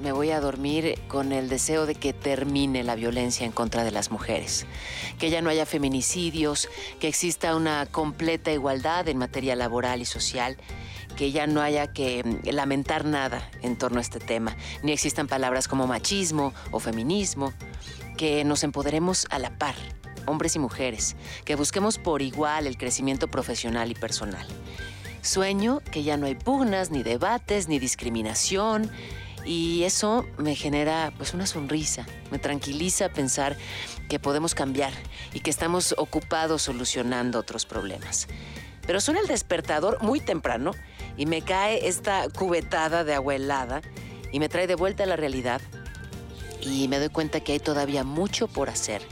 me voy a dormir con el deseo de que termine la violencia en contra de las mujeres, que ya no haya feminicidios, que exista una completa igualdad en materia laboral y social, que ya no haya que mm, lamentar nada en torno a este tema, ni existan palabras como machismo o feminismo, que nos empoderemos a la par, hombres y mujeres, que busquemos por igual el crecimiento profesional y personal. Sueño que ya no hay pugnas, ni debates, ni discriminación. Y eso me genera pues una sonrisa, me tranquiliza pensar que podemos cambiar y que estamos ocupados solucionando otros problemas. Pero suena el despertador muy temprano y me cae esta cubetada de agua helada y me trae de vuelta a la realidad y me doy cuenta que hay todavía mucho por hacer,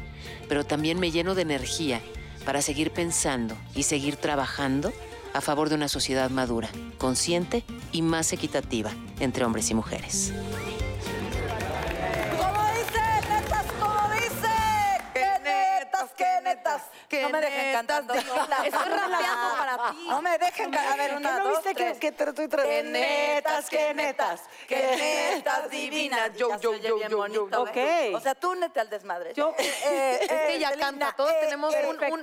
pero también me lleno de energía para seguir pensando y seguir trabajando a favor de una sociedad madura, consciente y más equitativa entre hombres y mujeres. No me dejen cantando. Estoy rapeando para ti. No me dejen cantar. A ver, una, ¿No dos, viste que- tres. que te estoy ¡Qué tratando? netas, qué netas! ¡Qué netas divinas! Yo, yo, yo, yo, yo. ¿ves? O sea, tú nete al desmadre. Yo- Eh, Es que eh, ella Celina, canta, todos eh, tenemos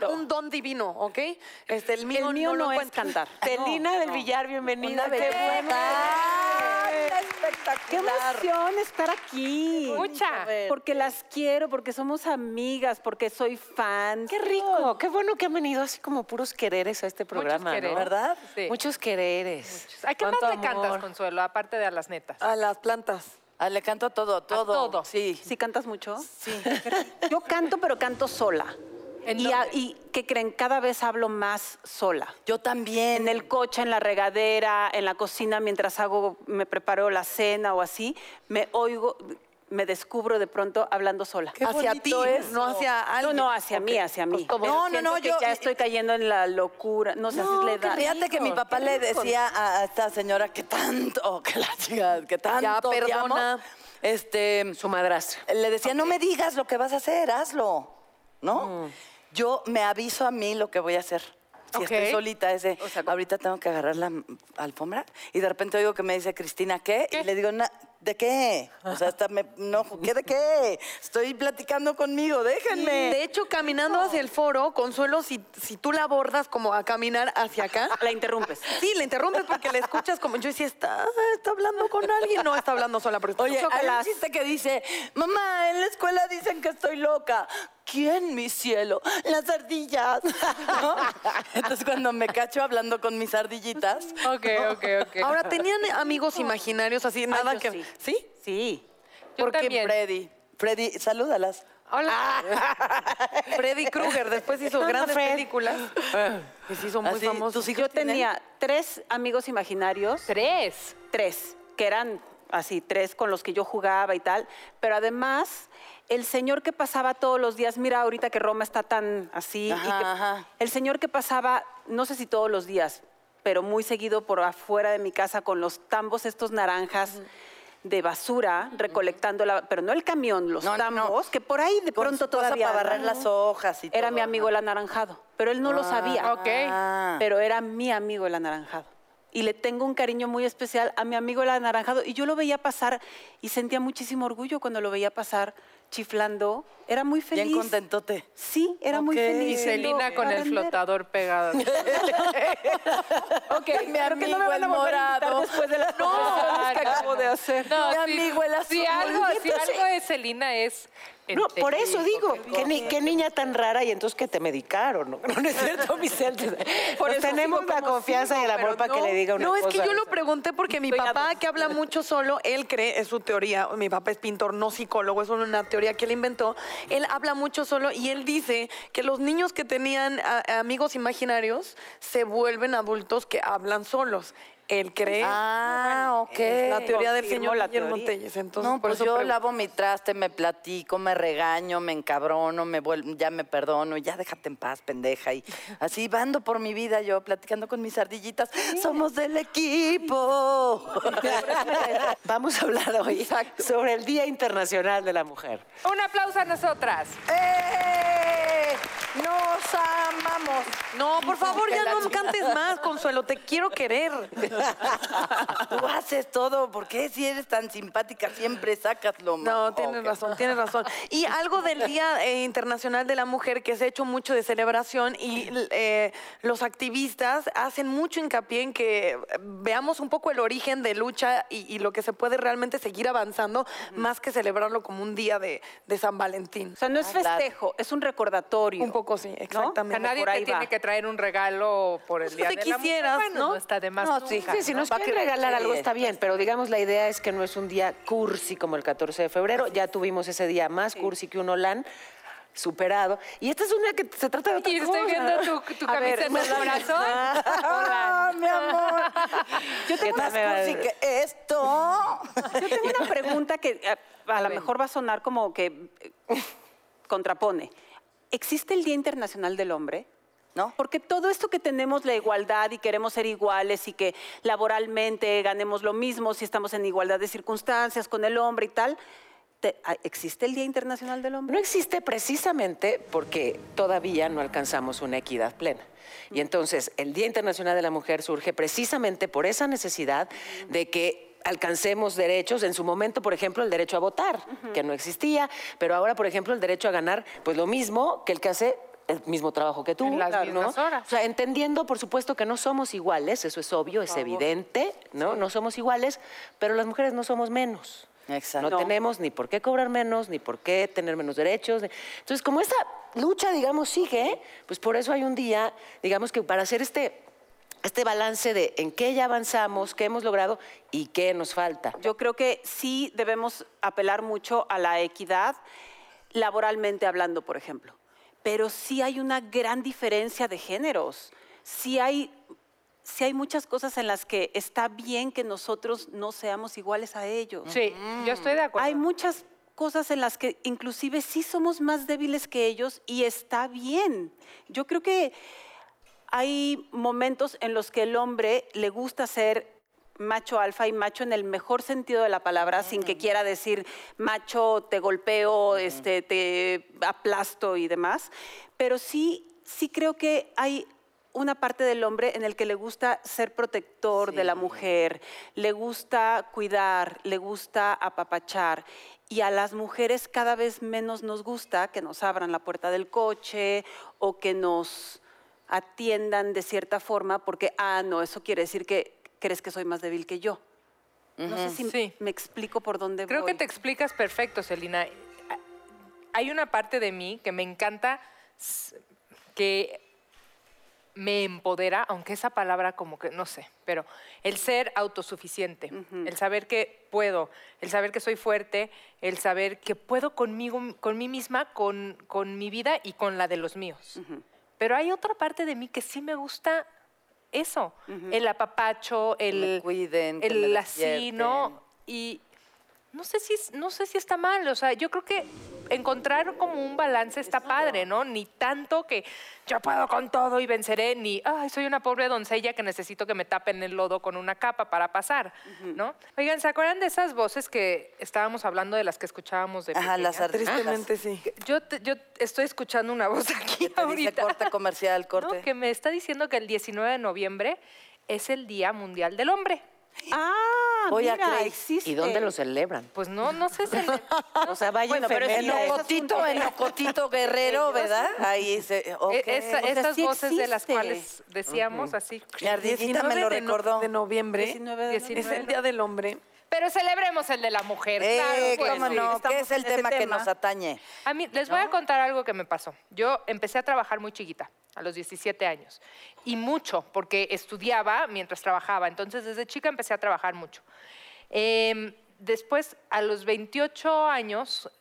un, don divino, ¿ok? Este, el mío, El mío no, lo es cantar. Celina del Villar, bienvenida. Qué belleza. ¡Ay, ¡Qué espectacular! emoción estar aquí! Mucha. Porque las quiero, porque somos amigas, porque soy fan. Qué rico, qué bueno que han venido así como puros quereres a este programa, quereres. ¿no? ¿Verdad? Sí. Muchos quereres. ¿A qué más le cantas. Consuelo, aparte de a las netas? A las plantas. Ah, le canto a todo, todo. todo. Sí. ¿Sí cantas mucho? Sí. Yo canto, pero canto sola. ¿En Y, a- y ¿qué creen? Cada vez hablo más sola. Yo también. En el coche, en la regadera, en la cocina, mientras hago, me preparo la cena o así, me oigo, me descubro de pronto hablando sola. hacia ti, no hacia No, alguien. no, hacia mí, hacia mí. como- Pero No, no, no, que yo- ya estoy cayendo en la locura. No sé, así le da. Fíjate que mi papá le decía a esta señora que tanto, que la chica, que tanto Ya, perdona. este, Su madrastra. le decía, no me digas lo que vas a hacer, hazlo, ¿no? Mm. Yo me aviso a mí lo que voy a hacer. Si estoy solita, es de, ahorita tengo que agarrar la alfombra y de repente oigo que me dice Cristina, ¿qué? Y le digo, "Na- ¿de qué? O sea, hasta me, no, ¿qué de qué? Estoy platicando conmigo, déjenme. De hecho, caminando hacia el foro, Consuelo, si, si tú la abordas como a caminar hacia acá, La interrumpes. sí, la interrumpes porque la escuchas como yo decía, está, está hablando con alguien, no está hablando sola, pero Oye, hay un chiste que dice, mamá, en la escuela dicen que estoy loca. ¿Quién, mi cielo? Las ardillas. ¿No? Entonces, cuando me cacho hablando con mis ardillitas, Ok, ok, ok. Ahora, ¿tenían amigos imaginarios así, nada yo que... sí. ¿Sí? Sí. Yo porque también. Freddy, Freddy, salúdalas. Hola. Freddy Krueger, después hizo grandes películas. Que se hizo muy Así, famoso. tus hijos Yo tienen- tenía tres amigos imaginarios. Tres. tres, que eran así, tres con los que yo jugaba y tal, pero además el señor que pasaba todos los días, mira ahorita que Roma está tan así, y que- ajá. el señor que pasaba, no sé si todos los días, pero muy seguido por afuera de mi casa con los tambos estos naranjas. De basura, recolectando la, pero no el camión, los No, no, no. tambos, que por ahí de Con pronto cosa todavía. para barrer las hojas y Era todo, mi amigo el anaranjado, pero él no lo sabía. ok. Ah. Pero era mi amigo el anaranjado. Y le tengo un cariño muy especial a mi amigo el anaranjado. Y yo lo veía pasar y sentía muchísimo orgullo cuando lo veía pasar chiflando. Era muy feliz. Bien contentote. Sí, era muy feliz. Y Celina con el flotador pegado. Ok, Mi creo que no me amigo van a el morado. después de las No, que no, acabo no. de hacer. No, Mi sí, amigo el azul. Si algo, si algo de Celina es. No, por eso digo, qué, ni- qué niña tan rara y entonces que te medicaron, ¿no? No, no es cierto, mi Celso. Por eso tenemos la confianza sigo, y el amor para que no. le diga una No, es cosa. que yo lo pregunté porque mi papá, que habla mucho solo, él cree, es su teoría, mi papá es pintor, no psicólogo, es una teoría que él inventó, él habla mucho solo y él dice que los niños que tenían a- amigos imaginarios se vuelven adultos que hablan solos. Él cree, Ah, ok. es la teoría del confirmo señor la teoría. Entonces, No, pues yo pregunto. lavo mi traste, me platico, me regaño, me encabrono, me vuelvo, ya me perdono, ya déjate en paz, pendeja. Y así vando por mi vida yo, platicando con mis ardillitas. Somos del equipo. Vamos a hablar hoy sobre el Día Internacional de la Mujer. Un aplauso a nosotras. ¡Eh! Nos amamos. No, por favor, ya no cantes más, Consuelo. Te quiero querer. Tú haces todo. ¿Por qué si eres tan simpática siempre sacas lo No, mejor? tienes razón, tienes razón. Y algo del Día eh, Internacional de la Mujer que se ha hecho mucho de celebración y eh, los activistas hacen mucho hincapié en que veamos un poco el origen de lucha y, y lo que se puede realmente seguir avanzando, más que celebrarlo como un día de, de San Valentín. O sea, no es Ah, festejo, es un recordatorio. Un poco sí, exactamente. A nadie por ahí te tiene que traer un regalo por el Pues día te de la mujer. quisieras, Bueno, ¿no? no está de más. No, sí, hija. Sí, si nos ¿Para quieren regalar algo está bien, pero digamos la idea es que no es un día cursi como el 14 de febrero. Ya tuvimos ese día más cursi que un Holán superado. Y este es un día que se trata de otra Y estoy cosa. viendo tu, tu camisa en el corazón. Ah, mi amor. Yo tengo Más cursi que esto. Yo tengo una pregunta que eh, a, lo mejor va a sonar como que eh, contrapone. ¿Existe el Día Internacional del Hombre? ¿No? Porque todo esto que tenemos la igualdad y queremos ser iguales y que laboralmente ganemos lo mismo si estamos en igualdad de circunstancias con el hombre y tal, ah, ¿existe el Día Internacional del Hombre? No existe precisamente porque todavía no alcanzamos una equidad plena. Y entonces el Día Internacional de la Mujer surge precisamente por esa necesidad de que alcancemos derechos, en su momento, por ejemplo, el derecho a votar, que no existía, pero ahora, por ejemplo, el derecho a ganar, pues lo mismo que el que hace el mismo trabajo que tú. En las ¿no? mismas horas. O sea, entendiendo, por supuesto, que no somos iguales, eso es obvio, es evidente, ¿no? No somos iguales, pero las mujeres no somos menos. Exacto. No, tenemos ni por qué cobrar menos, ni por qué tener menos derechos. Entonces, como esta lucha, digamos, sigue, pues por eso hay un día, digamos que para hacer este, este balance de en qué ya avanzamos, qué hemos logrado y qué nos falta. Yo creo que sí debemos apelar mucho a la equidad, laboralmente hablando, por ejemplo. Pero sí hay una gran diferencia de géneros. Sí hay, sí hay muchas cosas en las que está bien que nosotros no seamos iguales a ellos. Sí, yo estoy de acuerdo. Hay muchas cosas en las que inclusive sí somos más débiles que ellos y está bien. Yo creo que hay momentos en los que el hombre le gusta ser macho alfa y macho en el mejor sentido de la palabra, sin que quiera decir macho, te golpeo, este, te aplasto y demás. Pero sí, sí creo que hay una parte del hombre en el que le gusta ser protector de la mujer, le gusta cuidar, le gusta apapachar. Y a las mujeres cada vez menos nos gusta que nos abran la puerta del coche o que nos atiendan de cierta forma porque, ah, no, eso quiere decir que crees que soy más débil que yo. No sé si Sí. me explico por dónde Creo voy. que te explicas perfecto, Celina. Hay una parte de mí que me encanta, que me empodera, aunque esa palabra como que no sé, pero el ser autosuficiente, el saber que puedo, el saber que soy fuerte, el saber que puedo conmigo, con mí misma, con, con mi vida y con la de los míos. Pero hay otra parte de mí que sí me gusta eso, el apapacho, el me cuiden, que me el así, ¿no? Y no sé si es- no sé si está mal, o sea, yo creo que encontrar como un balance está padre, ¿no? Ni tanto que yo puedo con todo y venceré, ni ay, soy una pobre doncella que necesito que me tapen el lodo con una capa para pasar, ¿no? Oigan, ¿se acuerdan de esas voces que estábamos hablando de las que escuchábamos de Ajá, las pequeñas? Tristemente sí. yo, te- yo estoy escuchando una voz aquí Te dice ahorita. corte comercial, corte. ¿no? que me está diciendo que el 19 de noviembre es el Día Mundial del Hombre. Ah, Voy a mira, creer. existe. ¿Y dónde lo celebran? Pues no, no sé si... O sea, vaya Bueno, pero En es Ocotito, en Ocotito Guerrero, ¿verdad? Ahí se. E- esa- O sea, esas sí voces de las existe. cuales decíamos así. Mi ardillita me lo 19 de no- recordó. de noviembre 19 de es noviembre. el Día del Hombre. Pero celebremos el de la mujer. Eh, claro, pues, ¿Cómo sí. no? ¿Qué es el tema que tema. nos atañe? A mí, les voy a contar algo que me pasó. Yo empecé a trabajar muy chiquita, a los 17 años. Y mucho, porque estudiaba mientras trabajaba. Entonces, desde chica empecé a trabajar mucho. Em, después, a los 28 años, eh,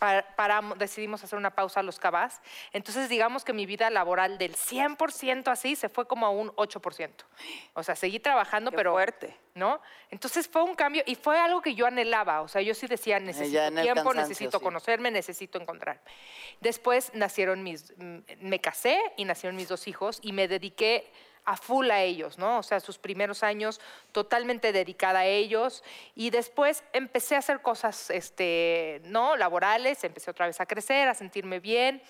paramos- decidimos hacer una pausa a los cabás. Entonces, digamos que mi vida laboral del 100% así se fue como a un 8%. O sea, seguí trabajando, Qué pero... fuerte. ¿No? Entonces fue un cambio y fue algo que yo anhelaba. O sea, yo sí decía, necesito tiempo, necesito sí. conocerme, necesito encontrarme. Después nacieron mis, me casé y nacieron mis dos hijos y me dediqué a full a ellos, ¿no? O sea, sus primeros años totalmente dedicada a ellos y después empecé a hacer cosas, este, ¿no? Laborales, empecé otra vez a crecer, a sentirme bien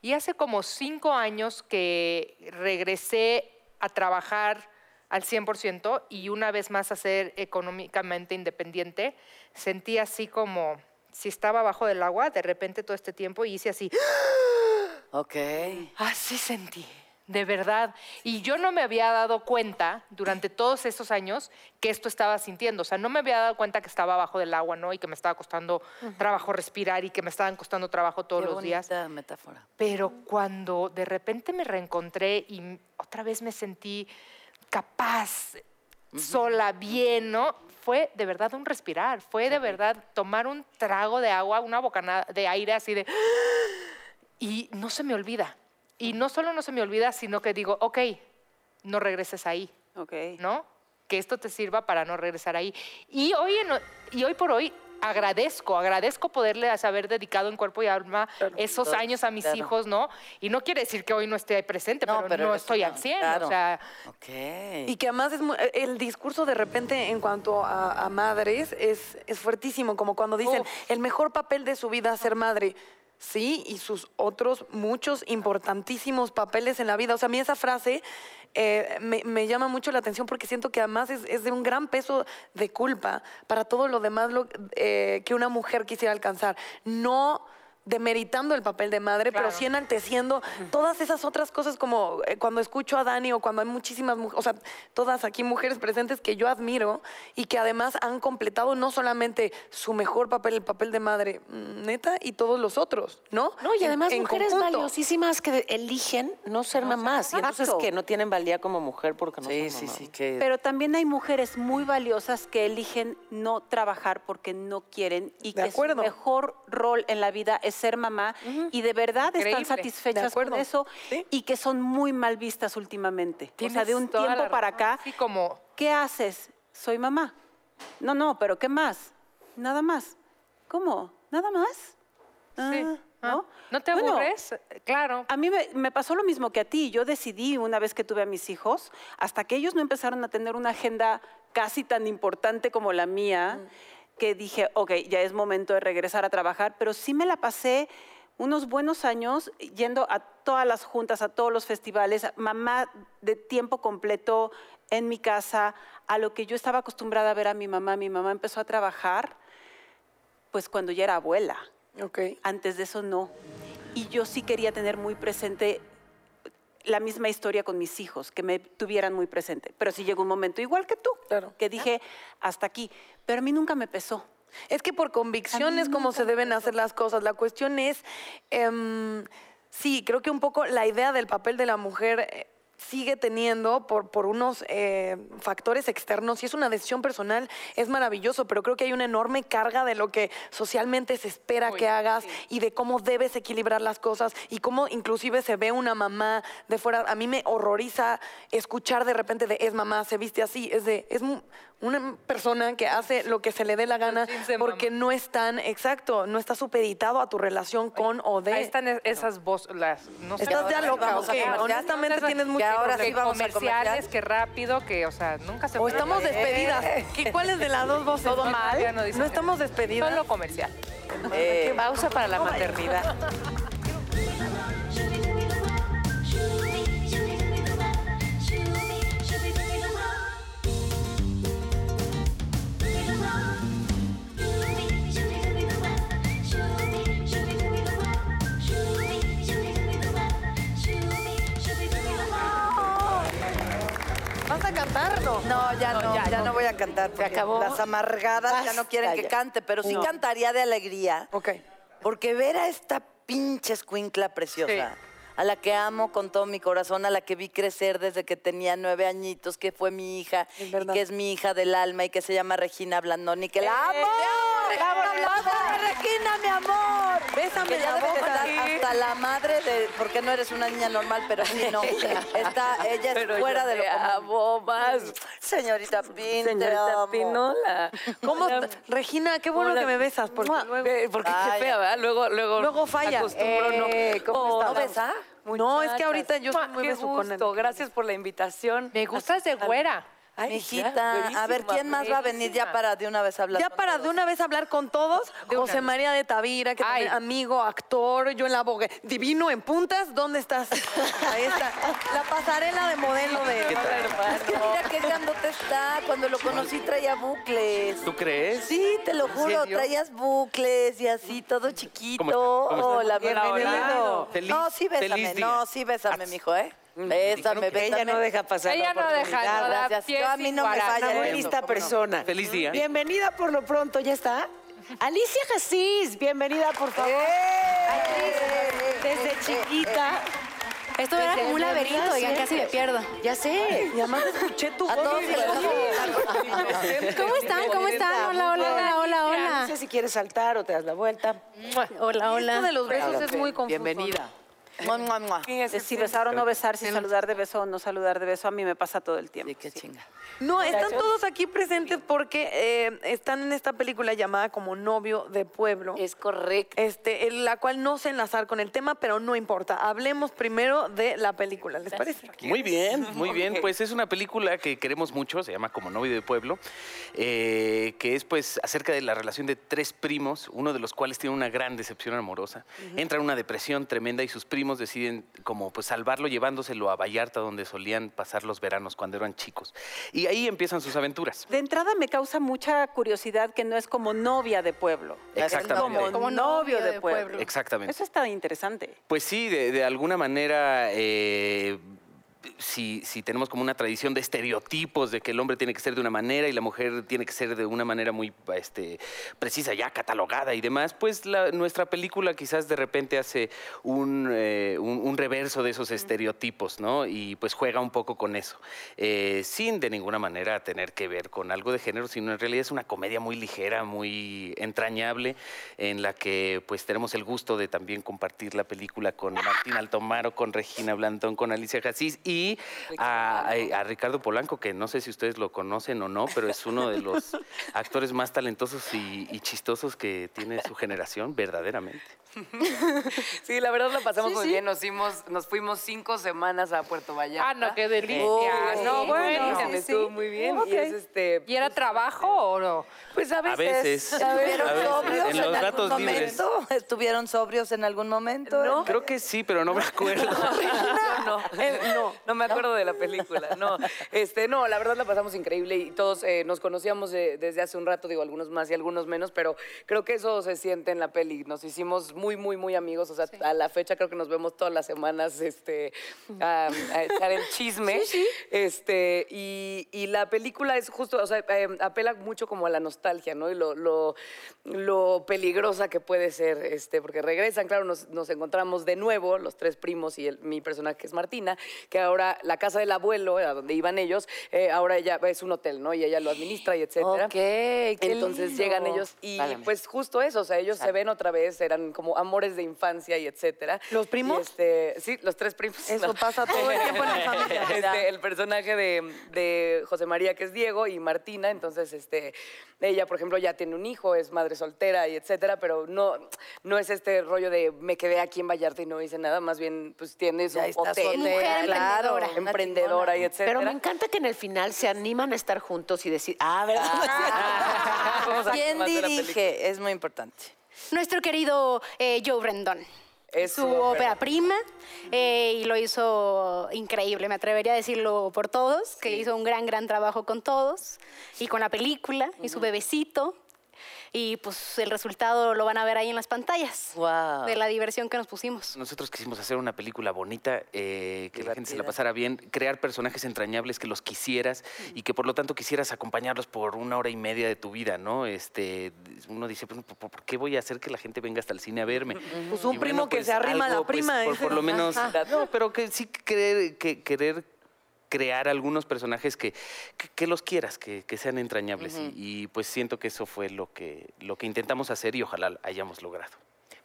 Y hace como cinco años que regresé a trabajar al 100% y una vez más a ser económicamente independiente, sentí así como si estaba abajo del agua de repente todo este tiempo y hice así. Ok. Así sentí, de verdad. Y yo no me había dado cuenta durante todos estos años que esto estaba sintiendo. O sea, no me había dado cuenta que estaba abajo del agua, ¿no? Y que me estaba costando trabajo respirar y que me estaban costando trabajo todos Qué los días. metáfora. Pero cuando de repente me reencontré y otra vez me sentí capaz, sola, bien, ¿no? Fue de verdad un respirar, fue de verdad tomar un trago de agua, una bocanada de aire así de... Y no se me olvida. Y no solo no se me olvida, sino que digo, ok, no regreses ahí, Ok. ¿no? Que esto te sirva para no regresar ahí. Y hoy, en- y hoy por hoy agradezco, agradezco poderle haber dedicado en cuerpo y alma esos Todo, años a mis claro. hijos, ¿no? Y no quiere decir que hoy no esté presente, No, pero, pero no estoy al 100, claro. o sea, Ok. Y que además es el discurso de repente en cuanto a, a madres es, es fuertísimo, como cuando dicen, el mejor papel de su vida es ser madre. Sí, y sus otros muchos importantísimos papeles en la vida. O sea, a mí esa frase eh, me, llama mucho la atención porque siento que además es, es de un gran peso de culpa para todo lo demás lo, eh, que una mujer quisiera alcanzar. No demeritando el papel de madre, pero sí enalteciendo todas esas otras cosas como eh, cuando escucho a Dani o cuando hay muchísimas mujeres, o sea, todas aquí mujeres presentes que yo admiro y que además han completado no solamente su mejor papel, el papel de madre, mm, neta, y todos los otros, ¿no? No, y además en mujeres valiosísimas que eligen no ser mamás. Y entonces que no tienen valía como mujer porque no Sí, son sí, mamás. sí. Que... Pero también hay mujeres muy valiosas que eligen no trabajar porque no quieren y De que acuerdo. su mejor rol en la vida es ser mamá y de verdad Increíble. están satisfechas con eso Sí. y que son muy mal vistas últimamente. O sea, de un tiempo para acá, Sí, como... ¿qué haces? Soy mamá. No, no, pero ¿qué más? Nada más. ¿Cómo? ¿Nada más? Sí. Ah, Ah, ¿No? ¿No te Bueno, aburres? Claro. a mí me, me pasó lo mismo que a ti. Yo decidí una vez que tuve a mis hijos, hasta que ellos no empezaron a tener una agenda casi tan importante como la mía, que dije, ok, ya es momento de regresar a trabajar, pero sí me la pasé unos buenos años yendo a todas las juntas, a todos los festivales, mamá de tiempo completo en mi casa, a lo que yo estaba acostumbrada a ver a mi mamá. Mi mamá empezó a trabajar pues cuando ya era abuela. Ok. Antes de eso no. Y yo sí quería tener muy presente la misma historia con mis hijos, que me tuvieran muy presente. Pero sí llegó un momento igual que tú, Claro. que dije hasta aquí. Pero a mí nunca me pesó. Es que por convicción es como se deben hacer las cosas. La cuestión es, em, sí, creo que un poco la idea del papel de la mujer eh, sigue teniendo por, por unos eh, factores externos y es una decisión personal, es maravilloso, pero creo que hay una enorme carga de lo que socialmente se espera que hagas y de cómo debes equilibrar las cosas y cómo inclusive se ve una mamá de fuera. A mí me horroriza escuchar de repente de es mamá, se viste así, es de es una persona que hace lo que se le dé la gana porque no están, exacto, no está supeditado a tu relación con o de. Ahí están esas voces, las... No sé, Estás ya loca. Honestamente tienes Que mucho ahora problema. sí vamos a comerciales, comercial. que rápido, que, o sea, nunca se O estamos despedidas. ¿Qué, ¿Cuáles de las dos voces? Todo mal. No estamos despedidas. Solo comercial. Eh, Pausa para la maternidad. No. No, ya no, ya, no voy a cantar. porque acabó? Las amargadas ya no quieren que ya. cante, pero sí cantaría de alegría. Ok. Porque ver a esta pinche escuincla preciosa, a la que amo con todo mi corazón, a la que vi crecer desde que tenía nueve añitos, que fue mi hija, y que es mi hija del alma y que se llama Regina Blandoni, que la amo. Regina ¡Bravo, Regina, mi amor! Bésame ya debe estar hasta la madre de, porque no eres una niña normal, pero sí, no. Está, ella es fuera de lo común. más. Señorita Pin, Señorita. Pinola. ¿Cómo? Regina, qué bueno Hola. que me besas, porque luego... Eh, Porque qué fea, ¿verdad? Luego, luego, Luego falla. acostumbro, no. Eh, ¿cómo Hola. estás? ¿No besa? No, es que ahorita yo Mua, muy besucona. gracias por la invitación. Me gustas de güera. Ay, Mijita, ya, a ver, ¿quién más va a venir ya para de una vez hablar? Ya con para todos? de una vez hablar con todos, José María de Tavira, que también amigo, actor, yo en la bogue, divino en puntas, ¿dónde estás? Ahí está, la pasarela de modelo de... Es que mira qué grandote está. Cuando lo conocí traía bucles. ¿Tú crees? Sí, te lo juro, traías bucles y así, todo chiquito. ¿Cómo está? ¿Cómo está? Hola, Bienvenido. Feliz- no, sí, bésame, feliz día. no, sí, bésame, mijo, ¿eh? Bésame, bésame. Ella no deja pasar Ella la no deja, oportunidad. no da gracias. pie Yo a mí no me falla Una muy lista ¿cómo no? persona. Feliz día. Bienvenida por lo pronto, ¿ya está? Alicia Jasís, bienvenida por favor. Desde chiquita. Esto era como un laberinto, oigan, casi me pierdo. Ya sé. Y además escuché tu A voz. ¿Cómo están? ¿Cómo están? Hola, hola, hola, hola, No hola. sé si quieres saltar o te das la vuelta. Hola, Esto hola. de los besos es muy confuso. Bienvenida. Mua, mua, mua. De si besar o no besar, si saludar de beso o no saludar de beso, a mí me pasa todo el tiempo. Sí, qué chinga. No, están todos aquí presentes porque eh, están en esta película llamada como Novio de Pueblo. Es correcto. Este, en la cual no sé enlazar con el tema, pero no importa. Hablemos primero de la película, ¿les parece? Muy bien, muy bien. Pues es una película que queremos mucho, se llama Como novio de pueblo, eh, que es pues acerca de la relación de tres primos, uno de los cuales tiene una gran decepción amorosa. Entra en una depresión tremenda y sus primos deciden como pues salvarlo llevándoselo a Vallarta donde solían pasar los veranos cuando eran chicos. Y ahí empiezan sus aventuras. De entrada me causa mucha curiosidad que no es como novia de pueblo. Exactamente. Es como, Como novio de pueblo. pueblo. Exactamente. Eso está interesante. Pues sí, de, de alguna manera, eh, si, si tenemos como una tradición de estereotipos de que el hombre tiene que ser de una manera y la mujer tiene que ser de una manera muy este, precisa, ya catalogada y demás, pues la- nuestra película quizás de repente hace un, eh, un- un reverso de esos estereotipos, ¿no? Y pues juega un poco con eso, eh, sin de ninguna manera tener que ver con algo de género, sino en realidad es una comedia muy ligera, muy entrañable, en la que pues tenemos el gusto de también compartir la película con Martín Altomaro, con Regina Blantón, con Alicia Jasís y a, Ricardo Polanco, que no sé si ustedes lo conocen o no, pero es uno de los actores más talentosos y, y chistosos que tiene su generación, verdaderamente. Sí, la verdad la pasamos muy bien. Nos fuimos, nos fuimos cinco semanas a Puerto Vallarta. Ah, no, qué delicia. Oh, no, sí, bueno. buenísimo, estuvo muy bien. Y es este. ¿Y era trabajo o no? Pues a A veces. ¿Estuvieron a veces, sobrios en en, los algún libres. momento? ¿Estuvieron sobrios en algún momento? No. Creo que sí, pero no me acuerdo. no, eh, no, no me acuerdo de la película. No, este, no, la verdad la pasamos increíble y todos eh, nos conocíamos de- desde hace un rato, digo, algunos más y algunos menos, pero creo que eso se siente en la peli. Nos hicimos muy, muy, muy amigos. O sea, a la fecha creo que nos vemos todas las semanas este, a, a echar el chisme. Este, y, y la película es justo, o sea, eh, apela mucho como a la nostalgia, ¿no? Y lo, lo, lo peligrosa que puede ser, este, porque regresan, claro, nos, nos encontramos de nuevo, los tres primos y el- mi personaje que es Martina, que ahora la casa del abuelo, a donde iban ellos, eh, ahora ella es un hotel, ¿no? Y ella lo administra y etcétera. Ok, qué Entonces lindo. llegan ellos y pues justo eso, o sea, ellos se ven otra vez, eran como amores de infancia y etcétera. ¿Los primos? Y, este, sí, los tres primos. Eso pasa todo el tiempo en la familia. Este, el personaje de, de José María, que es Diego, y Martina, entonces este, ella, por ejemplo, ya tiene un hijo, es madre soltera y etcétera, pero no, no es este rollo de me quedé aquí en Vallarta y no hice nada, más bien pues tiene su Ya está hotel, Mujer claro, emprendedora. emprendedora y etcétera. Pero me encanta que en el final se animan a estar juntos y decir, ah, ¿verdad? Vamos a ¿Quién dirige? Es muy importante. Nuestro querido eh, Joe Rendón. Es su ópera. ópera prima eh, y lo hizo increíble, me atrevería a decirlo por todos, que hizo un gran, gran trabajo con todos y con la película y su bebecito. Y pues el resultado lo van a ver ahí en las pantallas Wow. de la diversión que nos pusimos. Nosotros quisimos hacer una película bonita, eh, que la gente se la pasara bien, crear personajes entrañables que los quisieras y que por lo tanto quisieras acompañarlos por una hora y media de tu vida, ¿no? Este, uno dice, pues, ¿por, qué voy a hacer que la gente venga hasta el cine a verme? Pues un Y primo que se arrima a la pues, prima, por lo menos, no, pero que sí querer, que, querer crear algunos personajes que, que, que los quieras, que, que sean entrañables. y, y, pues siento que eso fue lo que, lo que intentamos hacer y ojalá hayamos logrado.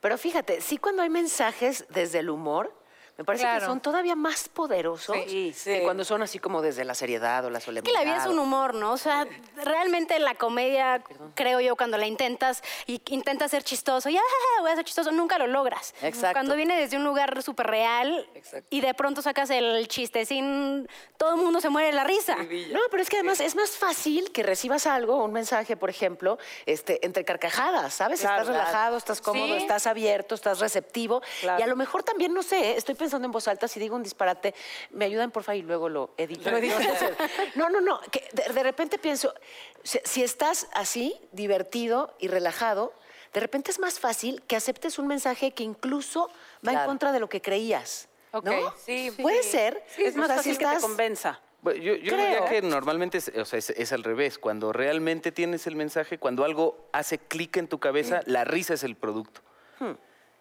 Pero fíjate, sí cuando hay mensajes desde el humor, me parece que son todavía más poderosos Sí, que cuando son así como desde la seriedad o la Es solemnidad. que la vida es un humor, ¿no? O sea, realmente la comedia, creo yo, cuando la intentas y intentas ser chistoso, y "Ah, voy a ser chistoso, nunca lo logras. Exacto. Cuando viene desde un lugar súper real y de pronto sacas el chiste sin. Todo el mundo se muere de la risa. No, pero es que además es más fácil que recibas algo, un mensaje, por ejemplo, este, entre carcajadas, ¿sabes? estás relajado, estás cómodo, Sí. estás abierto, estás receptivo. Claro. Y a lo mejor también, no sé, estoy pensando en voz alta, si digo un disparate, me ayudan, porfa, y luego lo edito. No, no, no, que de, de repente pienso, si, si estás así, divertido y relajado, de repente es más fácil que aceptes un mensaje que incluso va en contra de lo que creías. Ok, ¿no? sí. Puede ser. Es más fácil que te convenza. Bueno, Yo, yo Creo. diría que normalmente es, o sea, es, es al revés. Cuando realmente tienes el mensaje, cuando algo hace clic en tu cabeza, la risa es el producto.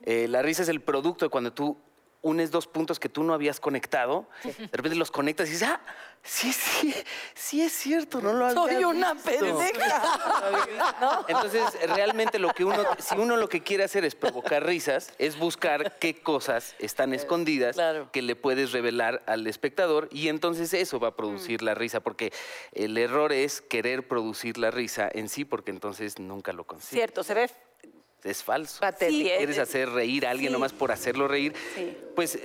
Eh, la risa es el producto de cuando tú unes dos puntos que tú no habías conectado, de repente los conectas y dices, ah, sí, sí, sí es cierto, no lo había Soy una visto". pendeja. Entonces, realmente lo que uno, si uno lo que quiere hacer es provocar risas, es buscar qué cosas están escondidas claro. que le puedes revelar al espectador y entonces eso va a producir la risa, porque el error es querer producir la risa en sí, porque entonces nunca lo consigues. Cierto, se ve Es falso. Patético. Sí, ¿Quieres hacer reír a alguien sí. nomás por hacerlo reír? Sí. Pues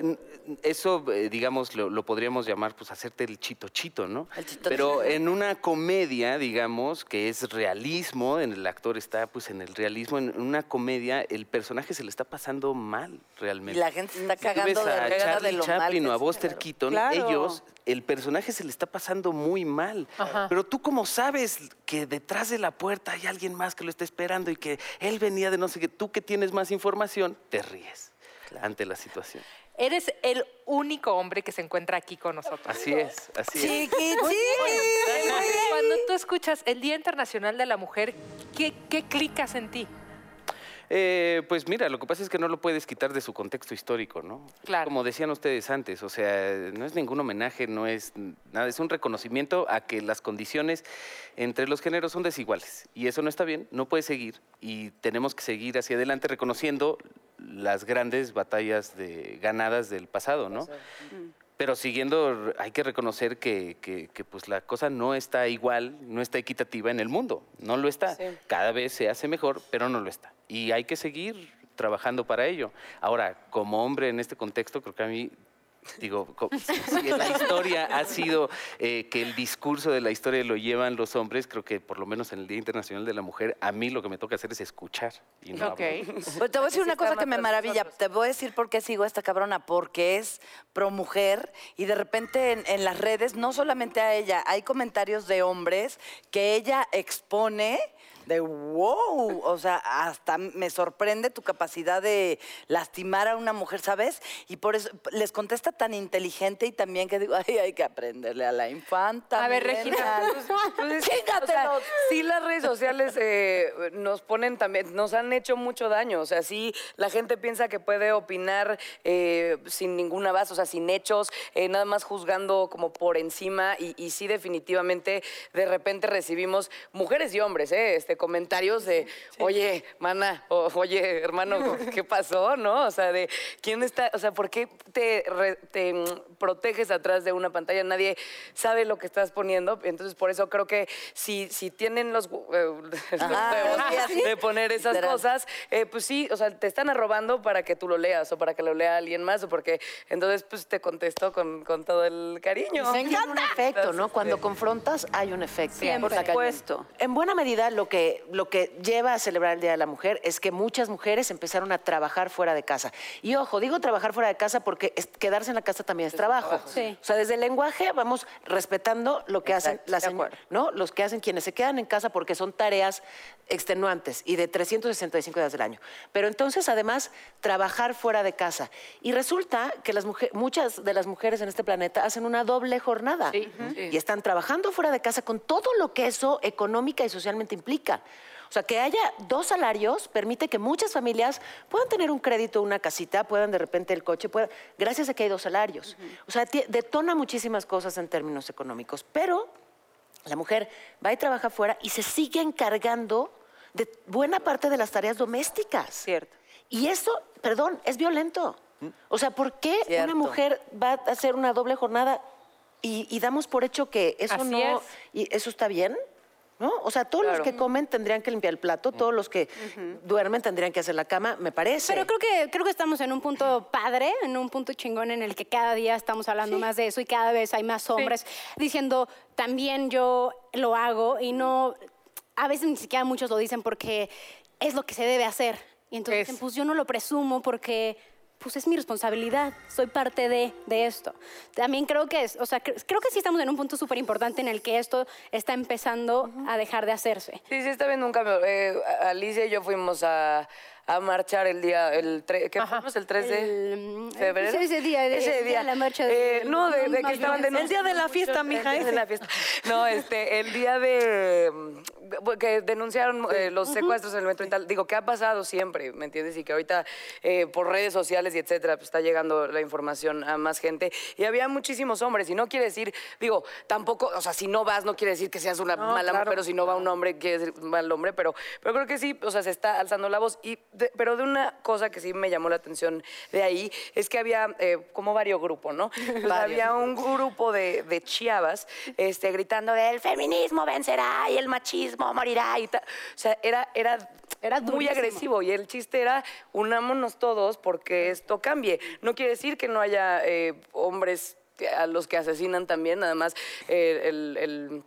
eso, eh, digamos, lo, lo podríamos llamar, pues, hacerte el chito chito, ¿no? El chito Pero en una comedia, digamos, que es realismo, en el actor está, pues, en el realismo, en una comedia, el personaje se le está pasando mal, realmente. Y la gente se está Si tú ves cagando de a de Charlie lo Chaplin o a. Buster Keaton, Claro. ellos, el personaje se le está pasando muy mal. Pero tú como sabes que detrás de la puerta hay alguien más que lo está esperando y que él venía de no sé qué, tú que tienes más información, te ríes ante la situación. Eres el único hombre que se encuentra aquí con nosotros. Así es, así es. Cuando tú escuchas el Día Internacional de la Mujer, ¿qué, qué clicas en ti? Eh, pues mira, lo que pasa es que no lo puedes quitar de su contexto histórico, ¿no? Claro. Como decían ustedes antes, o sea, no es ningún homenaje, no es nada, es un reconocimiento a que las condiciones entre los géneros son desiguales y eso no está bien, no puede seguir y tenemos que seguir hacia adelante reconociendo las grandes batallas de, ganadas del pasado, ¿no? Pero siguiendo, hay que reconocer que, que- que, pues la cosa no está igual, no está equitativa en el mundo, no lo está. Cada vez se hace mejor, pero no lo está. Y hay que seguir trabajando para ello. Ahora, como hombre en este contexto, creo que a mí, digo, si la historia ha sido eh, que el discurso de la historia lo llevan los hombres, creo que por lo menos en el Día Internacional de la Mujer, a mí lo que me toca hacer es escuchar. Y no Ok. hablar. Pues te voy a decir una cosa que me maravilla. nosotros. Te voy a decir por qué sigo a esta cabrona. Porque es pro mujer y de repente en, en las redes, no solamente a ella, hay comentarios de hombres que ella expone de wow. O sea, hasta me sorprende tu capacidad de lastimar a una mujer, ¿sabes? Y por eso les contesta tan inteligente y también que digo, ay, hay que aprenderle a la infanta. A ver, millennial". Regina, Pues, pues o sea, sí las redes sociales eh, nos ponen también, nos han hecho mucho daño. O sea, sí la gente piensa que puede opinar eh, sin ninguna base, o sea, sin hechos, eh, nada más juzgando como por encima. Y, y sí, definitivamente, de repente recibimos mujeres y hombres, ¿eh? Este, comentarios de, oye, mana, o, oye, hermano, ¿qué pasó? ¿No? O sea, de quién está, o sea, ¿por qué te, re- te mm, proteges atrás de una pantalla? Nadie sabe lo que estás poniendo. Entonces, por eso creo que si, si tienen los, eh, los Ajá, huevos sí, así. de poner esas Literal. cosas, eh, pues sí, o sea, te están arrobando para que tú lo leas o para que lo lea alguien más o porque entonces pues te contesto con, con todo el cariño. Tiene un efecto, ¿no? Cuando confrontas hay un efecto. Siempre. Por supuesto. En buena medida, lo que, lo que lleva a celebrar el Día de la Mujer es que muchas mujeres empezaron a trabajar fuera de casa. Y ojo, digo trabajar fuera de casa porque es- quedarse en la casa también es trabajo. Sí. O sea, desde el lenguaje vamos respetando lo que hacen las. Los que hacen quienes se quedan en casa porque son tareas extenuantes y de 365 días del año. Pero entonces, además, trabajar fuera de casa. Y resulta que las mujeres, muchas de las mujeres en este planeta hacen una doble jornada. Y están trabajando fuera de casa con todo lo que eso económica y socialmente implica. O sea, que haya dos salarios permite que muchas familias puedan tener un crédito, una casita, puedan de repente el coche, puedan, gracias a que hay dos salarios. O sea, detona muchísimas cosas en términos económicos. Pero la mujer va y trabaja fuera y se sigue encargando de buena parte de las tareas domésticas. Cierto. Y eso, perdón, es violento. O sea, ¿por qué Cierto. una mujer va a hacer una doble jornada y, y damos por hecho que eso Así no es. y eso está bien? ¿No? O sea, todos los que comen tendrían que limpiar el plato, todos los que duermen tendrían que hacer la cama, me parece. Pero creo que, creo que estamos en un punto padre, en un punto chingón en el que cada día estamos hablando más de eso y cada vez hay más hombres diciendo, también yo lo hago y no, a veces ni siquiera muchos lo dicen porque es lo que se debe hacer. Y entonces, Es. dicen, pues yo no lo presumo porque pues es mi responsabilidad, soy parte de, de esto. También creo que es, o sea, cre- creo que sí estamos en un punto súper importante en el que esto está empezando a dejar de hacerse. Sí, sí, está bien un cambio. Eh, Alicia y yo fuimos a, a marchar el día, el tre- ¿qué fuimos? ¿El 3 de El- febrero? sí, ese día, de- Ese día día. de la marcha de- Eh, no, de, de que estaban denunciando. El día de la fiesta, mija, El día de la fiesta. No, este, el día de... mm, que denunciaron eh, los secuestros en el metro y tal. Digo, ¿qué ha pasado siempre? ¿Me entiendes? Y que ahorita eh, por redes sociales y etcétera pues, está llegando la información a más gente. Y había muchísimos hombres. Y no quiere decir, digo, tampoco, o sea, si no vas, no quiere decir que seas una mala mujer, pero si no va un hombre, quiere decir mal hombre. Pero, pero creo que sí, o sea, se está alzando la voz. Y de- pero de una cosa que sí me llamó la atención de ahí es que había eh, como varios grupos, ¿no? Entonces, había un grupo de, de este, gritando el feminismo vencerá y el machismo morirá y tal. O sea, era, era, Era muy durísimo. agresivo y el chiste era unámonos todos porque esto cambie. No quiere decir que no haya eh, hombres a los que asesinan también, nada más eh, el... el-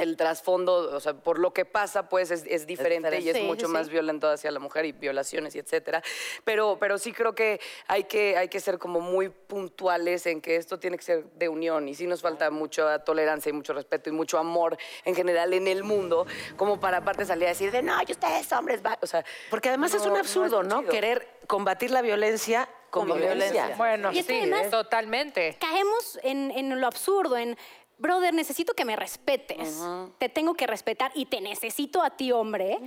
el trasfondo, o sea, por lo que pasa, pues es, es diferente y es Sí, mucho sí, más sí. violento hacia la mujer y violaciones y etcétera. Pero, pero sí creo que hay, que hay que ser como muy puntuales en que esto tiene que ser de unión y sí nos falta mucha tolerancia y mucho respeto y mucho amor en general en el mundo, como para aparte salir a decir de no, y ustedes hombres, va-". o sea, Porque además es un absurdo, ¿no? Querer combatir la violencia con, Con violencia. violencia. Bueno, Y sí, además- totalmente. caemos en, en lo absurdo, en, brother, necesito que me respetes. Te tengo que respetar y te necesito a ti, hombre,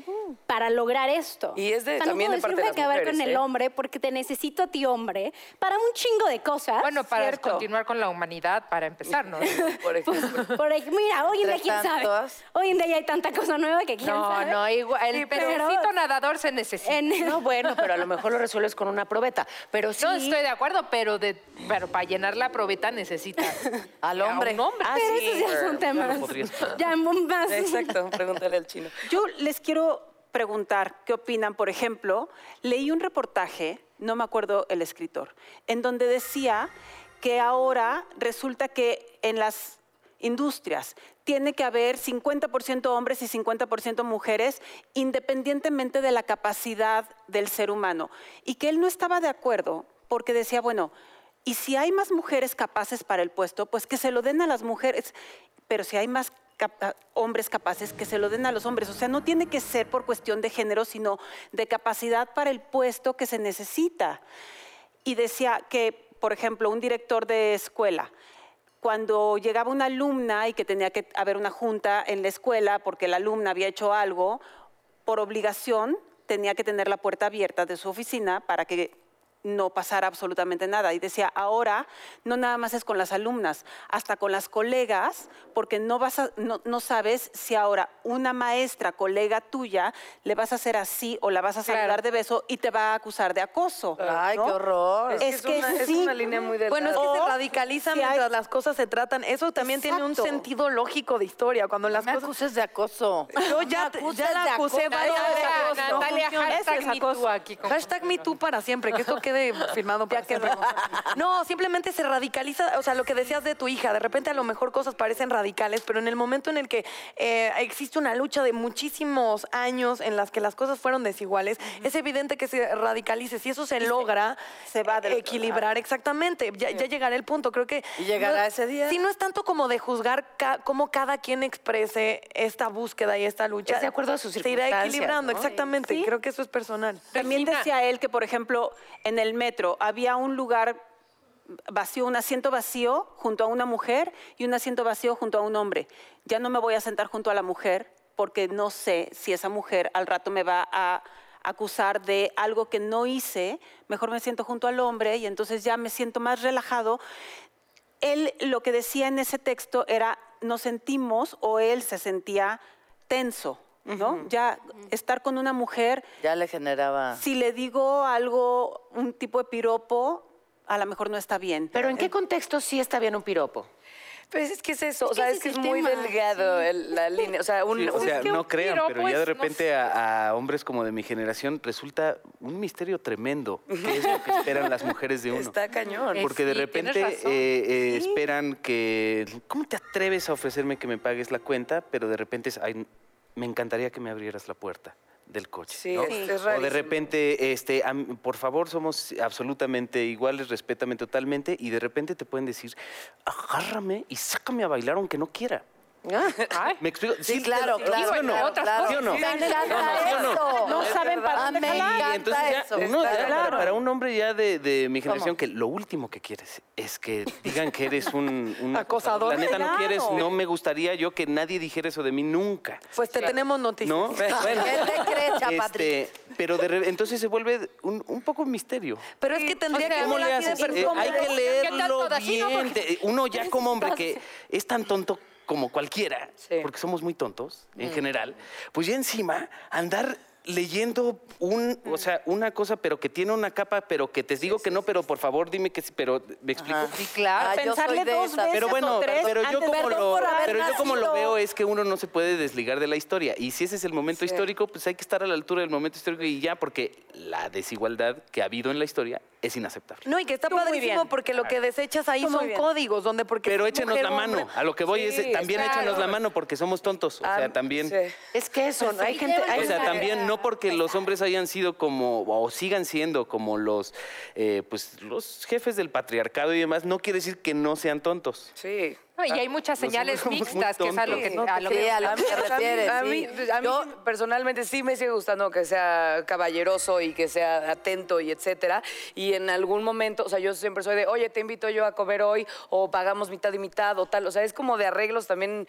para lograr esto. Y es de- O sea, también no de parte de a las acabar con mujeres, el ¿eh? hombre porque te necesito a ti, hombre, para un chingo de cosas. Bueno, para Cierto. continuar con la humanidad, para empezar, ¿no? Por ejemplo. Por ahí- mira, hoy en día quién sabe. Hoy en día ya hay tanta cosa nueva que quién No, sabe. no, igual. El pero- pedacito nadador se necesita. En- No, bueno, pero a lo mejor lo resuelves con una probeta. Pero sí. No estoy de acuerdo, pero, de, pero para llenar la probeta necesitas Al a hombre. un hombre. Ah, pero sí. esos ya son temas. podrías Ya más. Exacto, pregúntale al chino. Yo les quiero preguntar qué opinan. Por ejemplo, leí un reportaje, no me acuerdo el escritor, en donde decía que ahora resulta que en las industrias tiene que haber 50% hombres y 50% mujeres, independientemente de la capacidad del ser humano. Y que él no estaba de acuerdo porque decía, bueno, y si hay más mujeres capaces para el puesto, pues que se lo den a las mujeres. Pero si hay más hombres capaces, que se lo den a los hombres. O sea, no tiene que ser por cuestión de género, sino de capacidad para el puesto que se necesita. Y decía que, por ejemplo, un director de escuela, cuando llegaba una alumna y que tenía que haber una junta en la escuela porque la alumna había hecho algo, por obligación tenía que tener la puerta abierta de su oficina para que no pasara absolutamente nada. Y decía, ahora no nada más es con las alumnas, hasta con las colegas, porque no, vas a- no, no sabes si ahora una maestra, colega tuya, le vas a hacer así o la vas a saludar de beso y te va a acusar de acoso. Ay, ¿no? qué horror. Es, que, una, es sí. una línea muy delgada. Bueno, es que se O radicaliza si hay- mientras las cosas se tratan. Eso también tiene un sentido lógico de historia. Cuando las me cosas. acuses de acoso. Yo ya, ya de la acusé acoso. varias veces. Natalia, hashtag me acoso. too aquí Hashtag me tú para siempre, que esto quede firmado para siempre. No, simplemente se radicaliza, o sea, lo que decías de tu hija, de repente a lo mejor cosas parecen radicales, pero en el momento en el que eh, existe una lucha de muchísimos años en las que las cosas fueron desiguales, es evidente que se radicalice. Si eso se logra se va otro equilibrar, exactamente, ya, ya llegará el punto. Creo que... Y llegará no- ese día. Sí, no es tanto como de juzgar ca- cómo cada quien exprese esta búsqueda y esta lucha. Es de acuerdo a sus Se irá circunstancias, equilibrando, ¿no? exactamente. Creo que eso es personal. También decía él que, por ejemplo, en el metro había un lugar vacío, un asiento vacío junto a una mujer y un asiento vacío junto a un hombre. Ya no me voy a sentar junto a la mujer porque no sé si esa mujer al rato me va a acusar de algo que no hice. Mejor me siento junto al hombre y entonces ya me siento más relajado. Él lo que decía en ese texto era, nos sentimos o él se sentía tenso, ¿no? Ya estar con una mujer Ya le generaba. si le digo algo, un tipo de piropo, a lo mejor no está bien. Pero ¿en qué contexto sí está bien un piropo? Pues es que es eso, o que sea, es que es es muy tema, delgado el- la línea. O sea, un, Sí, o sea, que no un crean, piropo pero ya de es, no repente a, a hombres como de mi generación resulta un misterio tremendo. ¿Qué es lo que esperan las mujeres de uno? está cañón. Porque de Sí, repente eh, eh, esperan que... ¿Cómo te atreves a ofrecerme que me pagues la cuenta? Pero de repente es, "Ay, me encantaría que me abrieras la puerta del coche. Sí, ¿no? es- o de repente, este, por favor, somos absolutamente iguales, respétame totalmente, y de repente te pueden decir, agárrame y sácame a bailar aunque no quiera. Ay, ¿Me explico? Sí, claro, ¿sí claro, o no? claro, otras claro. ¿Sí o no? Me encanta ¿sí o no? eso. No saben para Ah, dónde jalar. Entonces ya, eso. uno, ya, para, claro. para un hombre ya de, de mi generación, que lo último que quieres es que digan que eres un, un Acosador. La neta no quieres, no me gustaría yo que nadie dijera eso de mí nunca. Pues te tenemos noticias. ¿No? Bueno, ¿Qué te crees, este, pero de re- entonces se vuelve un, un poco un misterio. Pero es que tendría que ¿Cómo le haces? Eh, hay que ¿Qué tal leerlo no, bien. Te- Uno ya como hombre que es tan tonto como cualquiera, Sí. porque somos muy tontos en Mm. general, pues ya encima andar leyendo un, o sea, una cosa, pero que tiene una capa, pero que te digo que no, pero por favor dime que sí, pero ¿me explico? sí, claro. Ah, yo Pensarle soy de dos esas. veces Pero o bueno, tres pero yo antes- como lo, yo como lo veo es que uno no se puede desligar de la historia y si ese es el momento histórico, pues hay que estar a la altura del momento histórico y ya porque la desigualdad que ha habido en la historia es inaceptable. No, y que está Tú padrísimo porque lo que desechas ahí Tú son códigos, donde porque Pero échenos mujer la mano. hombre- A lo que voy es también claro. échenos la mano porque somos tontos. O sea, Ah, también. sí. Es que eso, hay gente... O sea, también no porque los hombres hayan sido como, o sigan siendo como los, eh, pues, los jefes del patriarcado y demás, no quiere decir que no sean tontos. Sí. No, y hay muchas señales mixtas, que es a lo que, tontos. a lo Sí, que- a lo que te refieres. A mí, sí. a mí Yo- personalmente sí me sigue gustando que sea caballeroso y que sea atento y etcétera. Y en algún momento, o sea, yo siempre soy de, oye, te invito yo a comer hoy o pagamos mitad y mitad o tal. O sea, es como de arreglos también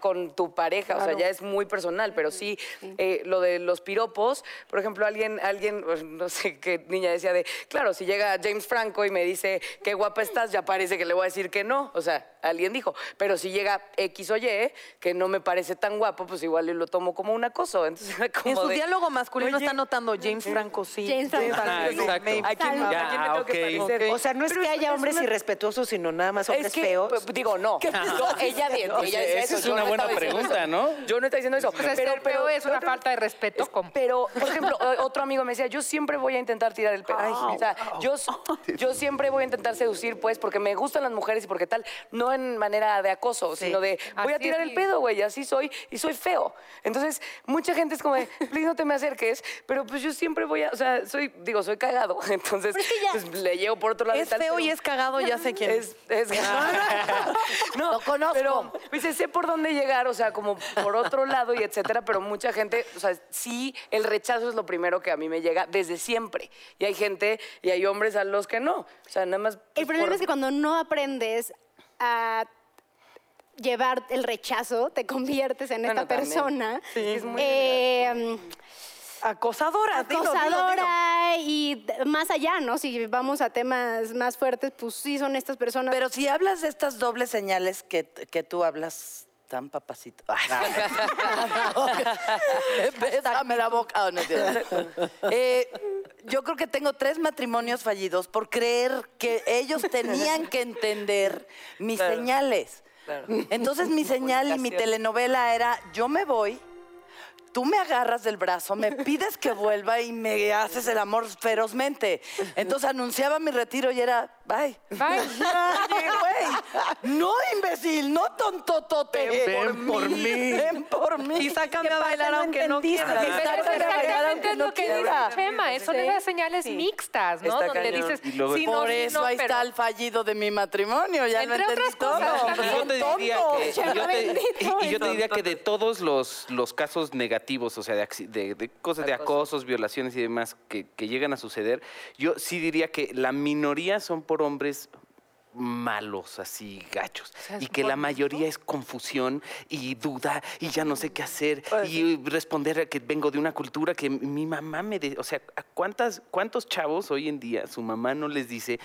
con tu pareja. O sea, ya es muy personal, pero sí, eh, lo de los piropos, por ejemplo, alguien, alguien, no sé qué niña decía de, claro, si llega James Franco y me dice, qué guapa estás, ya parece que le voy a decir que no. O sea, alguien dijo, pero si llega X o Y, que no me parece tan guapo, pues igual lo tomo como un acoso. Entonces, como En su de, diálogo masculino oye, está notando James Franco, sí. James Franco. Ajá, exacto. ¿A quién, a Ya, quién me tengo ok. que parecer? O sea, no es Pero que haya es hombres una- irrespetuosos, sino nada más hombres es que, feos. pues, digo, no. No, ella bien, ella decía esa eso, es una no buena pregunta, eso. ¿no? Yo no estoy diciendo eso. Pues es ser feo es una falta de respeto. Pero, por ejemplo, otro amigo me decía, yo siempre voy a intentar tirar el pelo. o sea, yo, yo siempre voy a intentar seducir, pues, porque me gustan las mujeres y porque tal, no en manera de acoso, sino de, voy a Así tirar es, el sí. pedo, güey, así soy, y soy feo. Entonces, mucha gente es como de, please, no te me acerques, pero pues yo siempre voy a, o sea, soy, digo, soy cagado, entonces, pues, le llevo por otro lado. Es tal, feo y es cagado, ya sé quién es. es, es no, Lo conozco. Pero pues, sé por dónde llegar, o sea, como por otro lado y etcétera, pero mucha gente, o sea, sí, el rechazo es lo primero que a mí me llega desde siempre. Y hay gente y hay hombres a los que no. O sea, nada más. El pues, problema por- es que cuando no aprendes a llevar el rechazo, te conviertes en Bueno, esta también. persona es muy eh, Acosadora. dilo, dilo, dilo. acosadora y más allá, ¿no? Si vamos a temas más fuertes, pues sí son estas personas. Pero si hablas de estas dobles señales que, que tú hablas tan papacito. La boca. Ah, no es cierto. Eh, yo creo que tengo tres matrimonios fallidos por creer que ellos tenían que entender mis Claro. señales. Claro. Entonces mi señal y mi telenovela era, yo me voy, tú me agarras del brazo, me pides que vuelva y me haces el amor ferozmente. Entonces anunciaba mi retiro y era, bye. Bye. Güey, no imbécil, no tontotote. Ven por mí. Ven por mí. Y sácame a bailar aunque no que exactamente es no lo que quiera. dice Chema, eh, son esas señales mixtas, ¿no? Está Donde dices, sí, no, Por sí, eso no, ahí pero- está el fallido de mi matrimonio, ya lo Entre entendí otras todo. cosas, yo te diría que, yo te, bendito, y yo te son diría que de todos los, los casos negativos, o sea, de, acci- de- de cosas de acosos, violaciones y demás que, que llegan a suceder, yo sí diría que la minoría son por hombres malos, así gachos, y que la mayoría es confusión y duda y ya no sé qué hacer y responder a que vengo de una cultura que mi mamá me, de- o sea, ¿a cuántas cuántos chavos hoy en día su mamá no les dice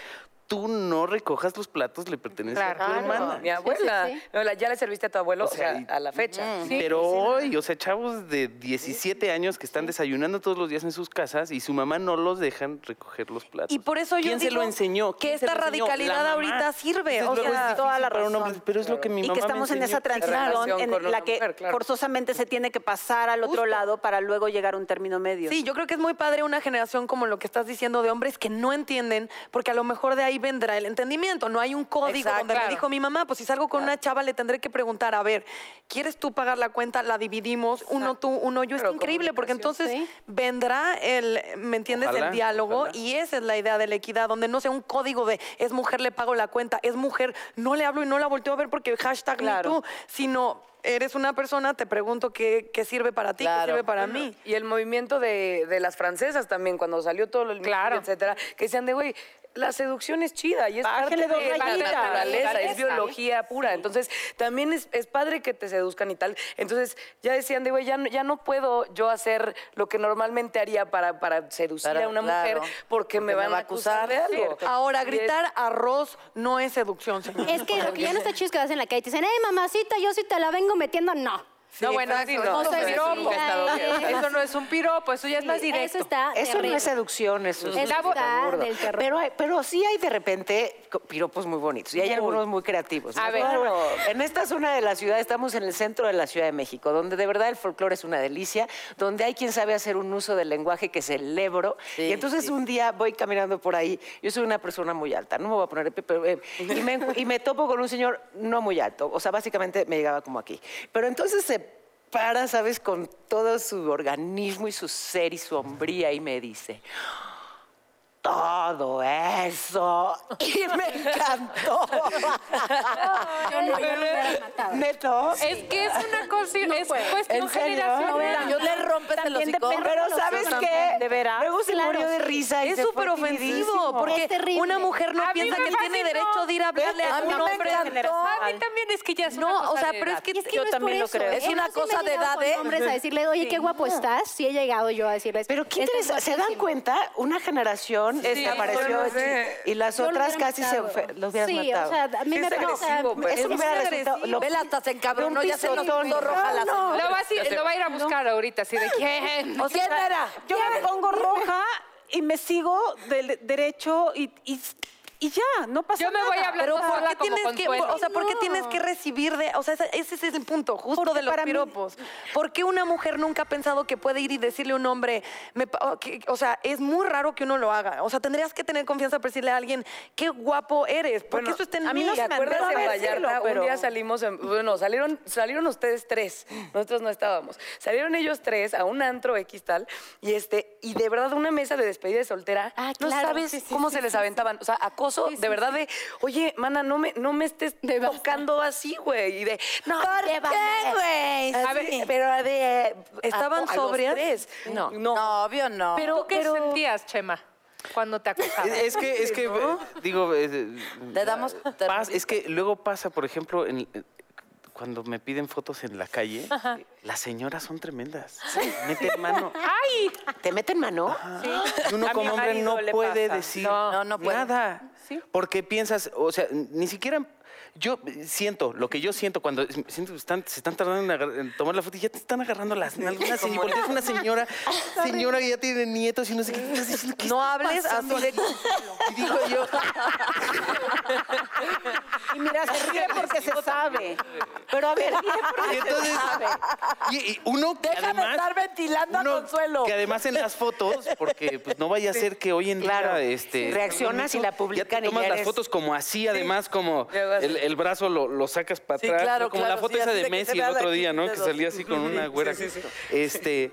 tú no recojas los platos, le pertenece a tu Claro. hermana. Mi abuela. sí. No, la- ya le serviste a tu abuelo, o sea, y- a la fecha. Pero hoy, o sea, chavos de 17 años que están desayunando todos los días en sus casas y su mamá no los dejan recoger los platos. Y por eso yo ¿Quién se lo enseñó? que ¿Quién se esta radicalidad La mamá. ahorita sirve, Entonces, o sea, toda la hombre, razón. pero es lo que mi y mamá que me estamos en esa transición en la que mujer, claro. forzosamente se tiene que pasar al otro lado para luego llegar a un término medio. Sí, yo creo que es muy padre una generación como lo que estás diciendo de hombres que no entienden, porque a lo mejor de ahí vendrá el entendimiento. No hay un código Exacto. donde me dijo mi mamá, pues si salgo con una chava le tendré que preguntar, a ver, ¿quieres tú pagar la cuenta? La dividimos, uno tú, uno yo. Es increíble, porque entonces Sí. vendrá el, ¿me entiendes? Ojalá, el diálogo ojalá. y esa es la idea de la equidad, donde no sea un código de es mujer, le pago la cuenta, es mujer, no le hablo y no la volteo a ver porque hashtag ni Claro. tú, sino eres una persona, te pregunto qué, qué sirve para ti, Claro. qué sirve para mí. Y el movimiento de, de las francesas también, cuando salió todo el Claro. etcétera, que decían de, güey, la seducción es chida y es parte Bájale dos de la naturaleza, es biología pura. Entonces, también es, es padre que te seduzcan y tal. Entonces, ya decían de, güey, ya, no- ya no puedo yo hacer lo que normalmente haría para, para seducir a una claro, mujer porque, me van me va a acusar de algo. Ahora, es- gritar arroz no es seducción, señor. Es que lo que ya no está chido es que vas en la calle y te dicen, ¡eh, mamacita, yo sí te la vengo metiendo! No. No, bueno, sí, no. Sí, piropo. Eso no es un piropo, eso ya es más directo. Eso está Eso no es seducción, eso es Eso está burdo. del. Pero, hay- pero sí hay de repente piropos muy bonitos y hay algunos muy creativos. A ver. En esta zona de la ciudad, estamos en el centro de la Ciudad de México, donde de verdad el folclore es una delicia, donde hay quien sabe hacer un uso del lenguaje que celebro. Sí, y entonces un día voy caminando por ahí, yo soy una persona muy alta, no me voy a poner, pero, eh, y, me, y me topo con un señor no muy alto, o sea, básicamente me llegaba como aquí. Pero entonces se para, ¿sabes? Con todo su organismo y su ser y su hombría y me dice, todo eso. Y me encantó. Yo no, yo no me hubiera matado. Neto. Es que es una cosa, es cuestión generacional. Yo le rompes el También hocico. Pero ¿sabes qué? de veras. Luego se Claro, murió de risa. y Es se fue súper ofensivo, porque una mujer no A piensa que él tiene derecho de ir a hablarle a A mí un hombre. A mí también es que ya es una No, cosa o sea, de pero es que es que Yo no es también lo creo. Es una cosa de edad, ¿eh? hombres a decirle, oye, qué guapo estás. Sí he llegado yo a decirles. Pero ¿qué "Estás interesa? ¿Se dan guapísimo". cuenta? Una generación no sé. y las Yo otras casi se matado. los hubieras Sí, matado. o sea, a mí me es pasa... pues. Eso Es hubiera resultado- agresivo. lo- Vela, hasta se encabronó, ya se nos pisotón. puso roja la No. Lo va, a, decir- lo va a ir a buscar ahorita, así de quién. O sea, ¿Quién era? Yo me pongo roja y me sigo del derecho y, y, y ya, no pasa Yo me nada. voy a hablar Pero ¿por qué tienes que, Consuelo. o sea, por qué No. tienes que recibir de, o sea, ese, ese es el punto, justo Porque de los mí- piropos. ¿Por qué una mujer nunca ha pensado que puede ir y decirle a un hombre, me o que- o sea, es muy raro que uno lo haga. O sea, tendrías que tener confianza para decirle a alguien, qué guapo eres, porque Bueno, eso está en a mí no ¿Te se me acuerdas decirlo, Vallarta? pero- Un día salimos, en- bueno, salieron, salieron ustedes tres, nosotros no estábamos. Salieron ellos tres a un antro X tal, y este, y de verdad una mesa de despedida de soltera, Ah, no claro. sabes Sí, sí, cómo sí, se les sí, aventaban. O sea, acoso, Sí, sí, de verdad, de, oye, mana, no me, no me estés De basta. tocando así, güey. Y de, no, ¿Por llévame". qué, güey? A ver, pero de. ¿Estaban a- sobrias? tres. No. No. No, obvio no. ¿Tú qué sentías, Chema, cuando te acosaban? Es que, es que, eh, digo, eh, Le damos pas- es que luego pasa, por ejemplo, en- eh, cuando me piden fotos en la calle, las señoras son tremendas. Meten mano. ¡Ay! ¿Te meten mano? Y uno como hombre no le puede pasa. decir No, no puede. nada. Porque piensas, o sea, ni siquiera. Yo siento, lo que yo siento cuando siento que están, se están tardando en, agar- en tomar la foto y ya te están agarrando las nalgas y volteas una señora, señora que ya tiene nietos y no sé qué. estás diciendo, ¿qué No está hables así de-? Y digo yo, Y mira, se ríe porque se sabe. Pero a ver, y entonces, y, y uno que Deja de además, estar ventilando a Consuelo. que además en las fotos, porque pues no vaya a ser que hoy en Claro, día, este, reaccionas y la ya te publican y tomas ya las eres- fotos como así, además como el, el brazo lo, lo sacas para Sí, atrás, claro, como claro, la foto sí, esa de Messi el otro día, ¿no? Que salía así con una güera. Este,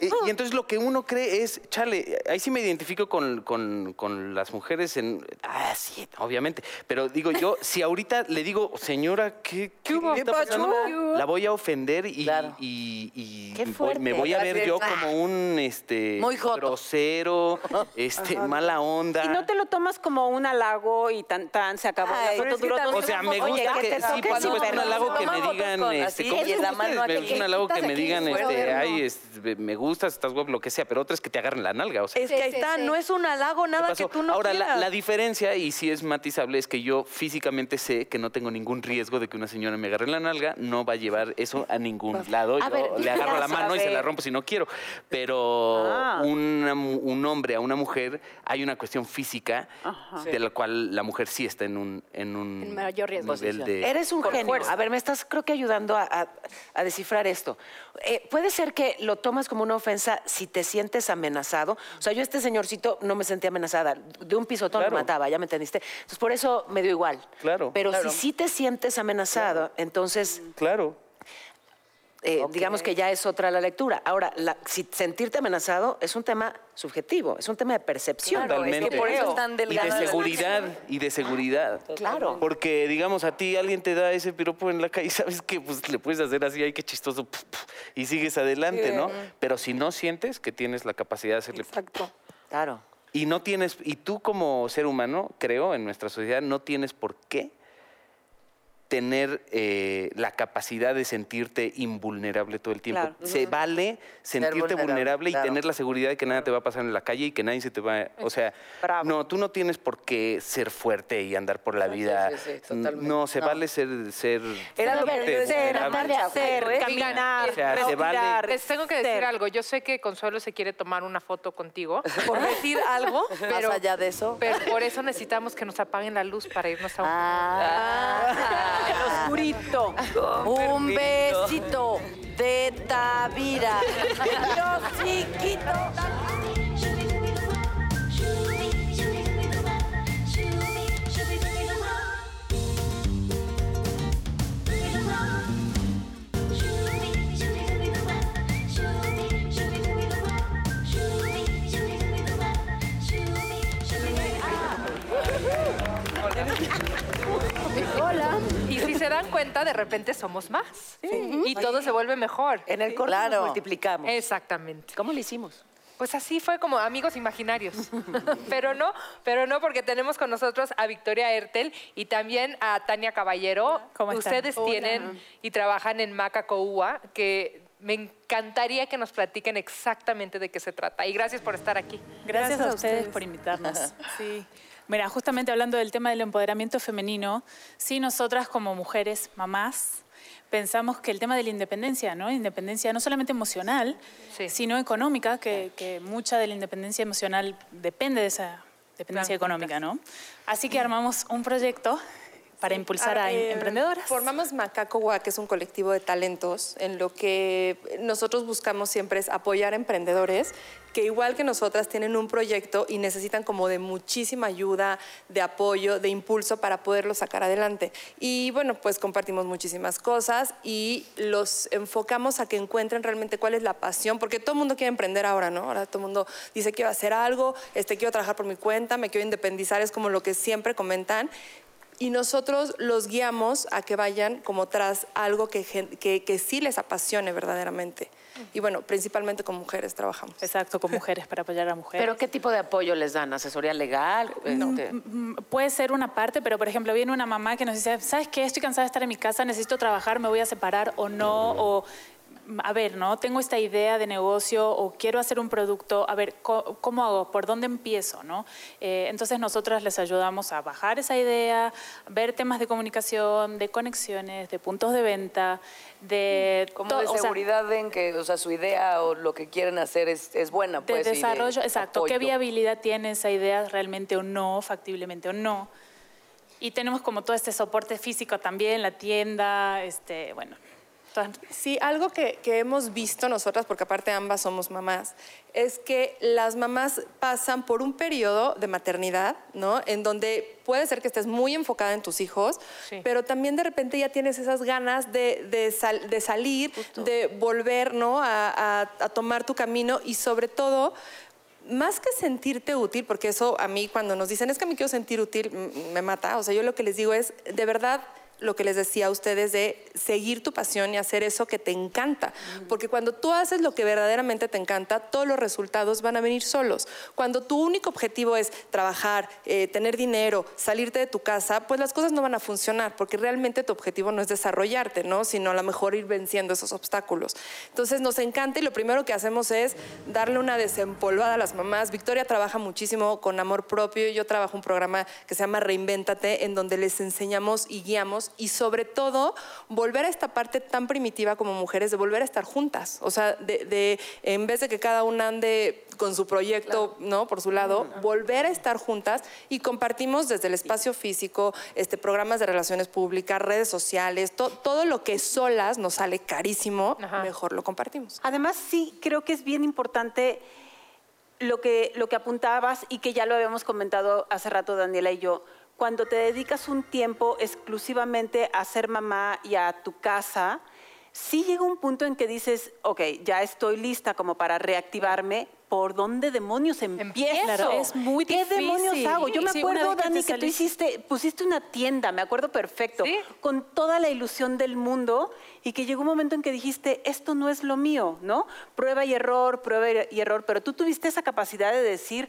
y, y entonces lo que uno cree es, chale, ahí sí me identifico con, con- con las mujeres en, ah, sí, obviamente, pero digo yo, si ahorita le digo, señora, ¿qué, qué, hubo? está ¿Qué pasando?", pasó? La voy a ofender y, Claro. y- y Qué voy- fuerte. me voy a ver yo como un este Muy grosero, este, mala onda. Y no te lo tomas como un halago y tan tan se acabó Ay, la foto duró O sea, me gusta Oye, que te sí, es un halago que me digan, este, ¿cómo la estás? mano Me gusta un halago que me digan, este, de- ay, es- me gustas, estás guapo, lo que sea, pero otra es que te agarren la nalga, o sea. Es que ahí está, no es un halago, ¿qué nada que tú no Ahora, la, diferencia, y sí es matizable, es que yo físicamente sé que no tengo ningún riesgo de que una señora me agarre la nalga, no va a llevar eso a ningún lado. A Yo ver, le agarro la mano y se la rompo si no quiero. Pero Ah. una mu- un hombre a una mujer, hay una cuestión física de la cual la mujer sí está en un, en un mayor riesgo. nivel de... Eres un por genio. fuerza. A ver, me estás creo que ayudando a, a- a descifrar esto. Eh, ¿Puede ser que lo tomas como una ofensa si te sientes amenazado? O sea, yo este señorcito no me sentía amenazada. De un pisotón Claro. me mataba, ¿ya me entendiste? Entonces, por eso me dio igual. Claro. Pero Claro. si sí te sientes amenazado, entonces Claro. Eh, digamos que ya es otra la lectura. Ahora, la- si sentirte amenazado es un tema subjetivo, es un tema de percepción. Claro, es que Totalmente. por eso es tan Y de seguridad, y de seguridad. Claro. Porque, digamos, a ti alguien te da ese piropo en la calle, ¿sabes que Pues le puedes hacer así, ay, qué chistoso, puf, puf, y sigues adelante, ¿no? Pero si no sientes que tienes la capacidad de hacerle... Exacto. Claro. Y no tienes, y tú como ser humano, creo, en nuestra sociedad, no tienes por qué tener eh, la capacidad de sentirte invulnerable todo el tiempo. Claro. Se vale sentirte vulnerable, vulnerable, y claro. tener la seguridad de que nada te va a pasar en la calle y que nadie se te va... O sea, Bravo. no, tú no tienes por qué ser fuerte y andar por la vida. sí, sí, totalmente. no, se vale ser... ser Era lo que fuerte, yo decía, era vulnerable. tarde a Ser, Oigan, caminar, O sea, se vale. respirar, Les tengo que decir ser. algo. Yo sé que Consuelo se quiere tomar una foto contigo, Por decir algo, pero, Más allá de eso. pero por eso necesitamos que nos apaguen la luz para irnos a un... Ah. Oscurito. Un besito de Tavira. Yo chiquito. Hola. Se dan cuenta, de repente somos más. Y todo se vuelve mejor. En el corte Claro. nos multiplicamos. Exactamente. ¿Cómo lo hicimos? Pues así fue como amigos imaginarios. pero no, pero no porque tenemos con nosotros a Victoria Ertel y también a Tania Caballero. ¿Cómo están? Ustedes tienen y trabajan en Macacoúa, que me encantaría que nos platiquen exactamente de qué se trata. Y gracias por estar aquí. Gracias, a ustedes, por invitarnos. Sí. Mira, justamente hablando del tema del empoderamiento femenino, sí, nosotras como mujeres, mamás, pensamos que el tema de la independencia, ¿no? Independencia no solamente emocional, Sí. sino económica, que, que mucha de la independencia emocional depende de esa dependencia Claro, económica, ¿no? Así que armamos un proyecto para impulsar a, Ah, eh, emprendedoras. Formamos Macacoa, que es un colectivo de talentos, en lo que nosotros buscamos siempre es apoyar a emprendedores que igual que nosotras tienen un proyecto y necesitan como de muchísima ayuda, de apoyo, de impulso para poderlo sacar adelante. Y bueno, pues compartimos muchísimas cosas y los enfocamos a que encuentren realmente cuál es la pasión, porque todo el mundo quiere emprender ahora, ¿no? Ahora todo el mundo dice quiero hacer algo, este, quiero trabajar por mi cuenta, me quiero independizar, es como lo que siempre comentan y nosotros los guiamos a que vayan como tras algo que, que, que sí les apasione verdaderamente. Y bueno, principalmente con mujeres trabajamos. Exacto, con mujeres, para apoyar a mujeres. ¿Pero qué tipo de apoyo les dan? ¿Asesoría legal? Este, Mm, Puede ser una parte, pero por ejemplo, viene una mamá que nos dice, ¿sabes qué? Estoy cansada de estar en mi casa, necesito trabajar, me voy a separar o no, o mm, a ver, ¿no? Tengo esta idea de negocio o quiero hacer un producto, a ver, ¿cómo hago? ¿Por dónde empiezo? ¿no? Eh, entonces nosotras les ayudamos a bajar esa idea, ver temas de comunicación, de conexiones, de puntos de venta, de... Como de o sea, seguridad en que, o sea, su idea o lo que quieren hacer es, es buena, de pues. desarrollo, exacto. ¿Qué viabilidad tiene esa idea realmente o no, factiblemente o no? Y tenemos como todo este soporte físico también, la tienda, este, bueno. Sí, algo que, que hemos visto nosotras, porque aparte ambas somos mamás, es que las mamás pasan por un periodo de maternidad, ¿no? En donde puede ser que estés muy enfocada en tus hijos, Sí. pero también de repente ya tienes esas ganas de, de sal- de salir, de volver, ¿no? A, a- a tomar tu camino y sobre todo más que sentirte útil, porque eso a mí cuando nos dicen es que me quiero sentir útil, me mata, o sea, yo lo que les digo es, de verdad, lo que les decía a ustedes de seguir tu pasión y hacer eso que te encanta. Porque cuando tú haces lo que verdaderamente te encanta, todos los resultados van a venir solos. Cuando tu único objetivo es trabajar, eh, tener dinero, salirte de tu casa, pues las cosas no van a funcionar, porque realmente tu objetivo no es desarrollarte, ¿no? Sino a lo mejor ir venciendo esos obstáculos. Entonces nos encanta y lo primero que hacemos es darle una desempolvada a las mamás. Victoria trabaja muchísimo con amor propio. Yo trabajo un programa que se llama Reinvéntate, en donde les enseñamos y guiamos y sobre todo volver a esta parte tan primitiva como mujeres de volver a estar juntas. O sea, de, en vez de que cada una ande con su proyecto, ¿no? Por su lado, volver a estar juntas y compartimos desde el espacio físico, este, programas de relaciones públicas, redes sociales, todo lo que solas nos sale carísimo, mejor lo compartimos. Además, sí, creo que es bien importante lo que, lo que apuntabas y que ya lo habíamos comentado hace rato Daniela y yo cuando te dedicas un tiempo exclusivamente a ser mamá y a tu casa, sí llega un punto en que dices, ok, ya estoy lista como para reactivarme, ¿por dónde demonios empiezo? es muy ¿Qué demonios hago? Yo me acuerdo, Dani, que, tú hiciste, pusiste una tienda, me acuerdo perfecto, con toda la ilusión del mundo y que llegó un momento en que dijiste, esto no es lo mío, ¿no? Prueba y error, prueba y error, pero tú tuviste esa capacidad de decir,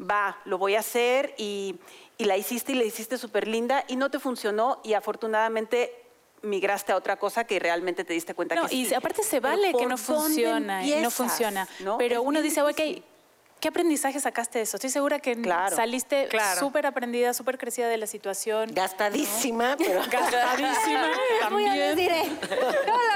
va, lo voy a hacer y, y la hiciste y la hiciste súper linda y no te funcionó y afortunadamente migraste a otra cosa que realmente te diste cuenta no, que y aparte se vale que no funciona, no funciona. Pero uno dice, ok, ¿Qué aprendizaje sacaste de eso? Estoy segura que saliste súper aprendida, súper crecida de la situación. Gastadísima, pero... Gastadísima también. No,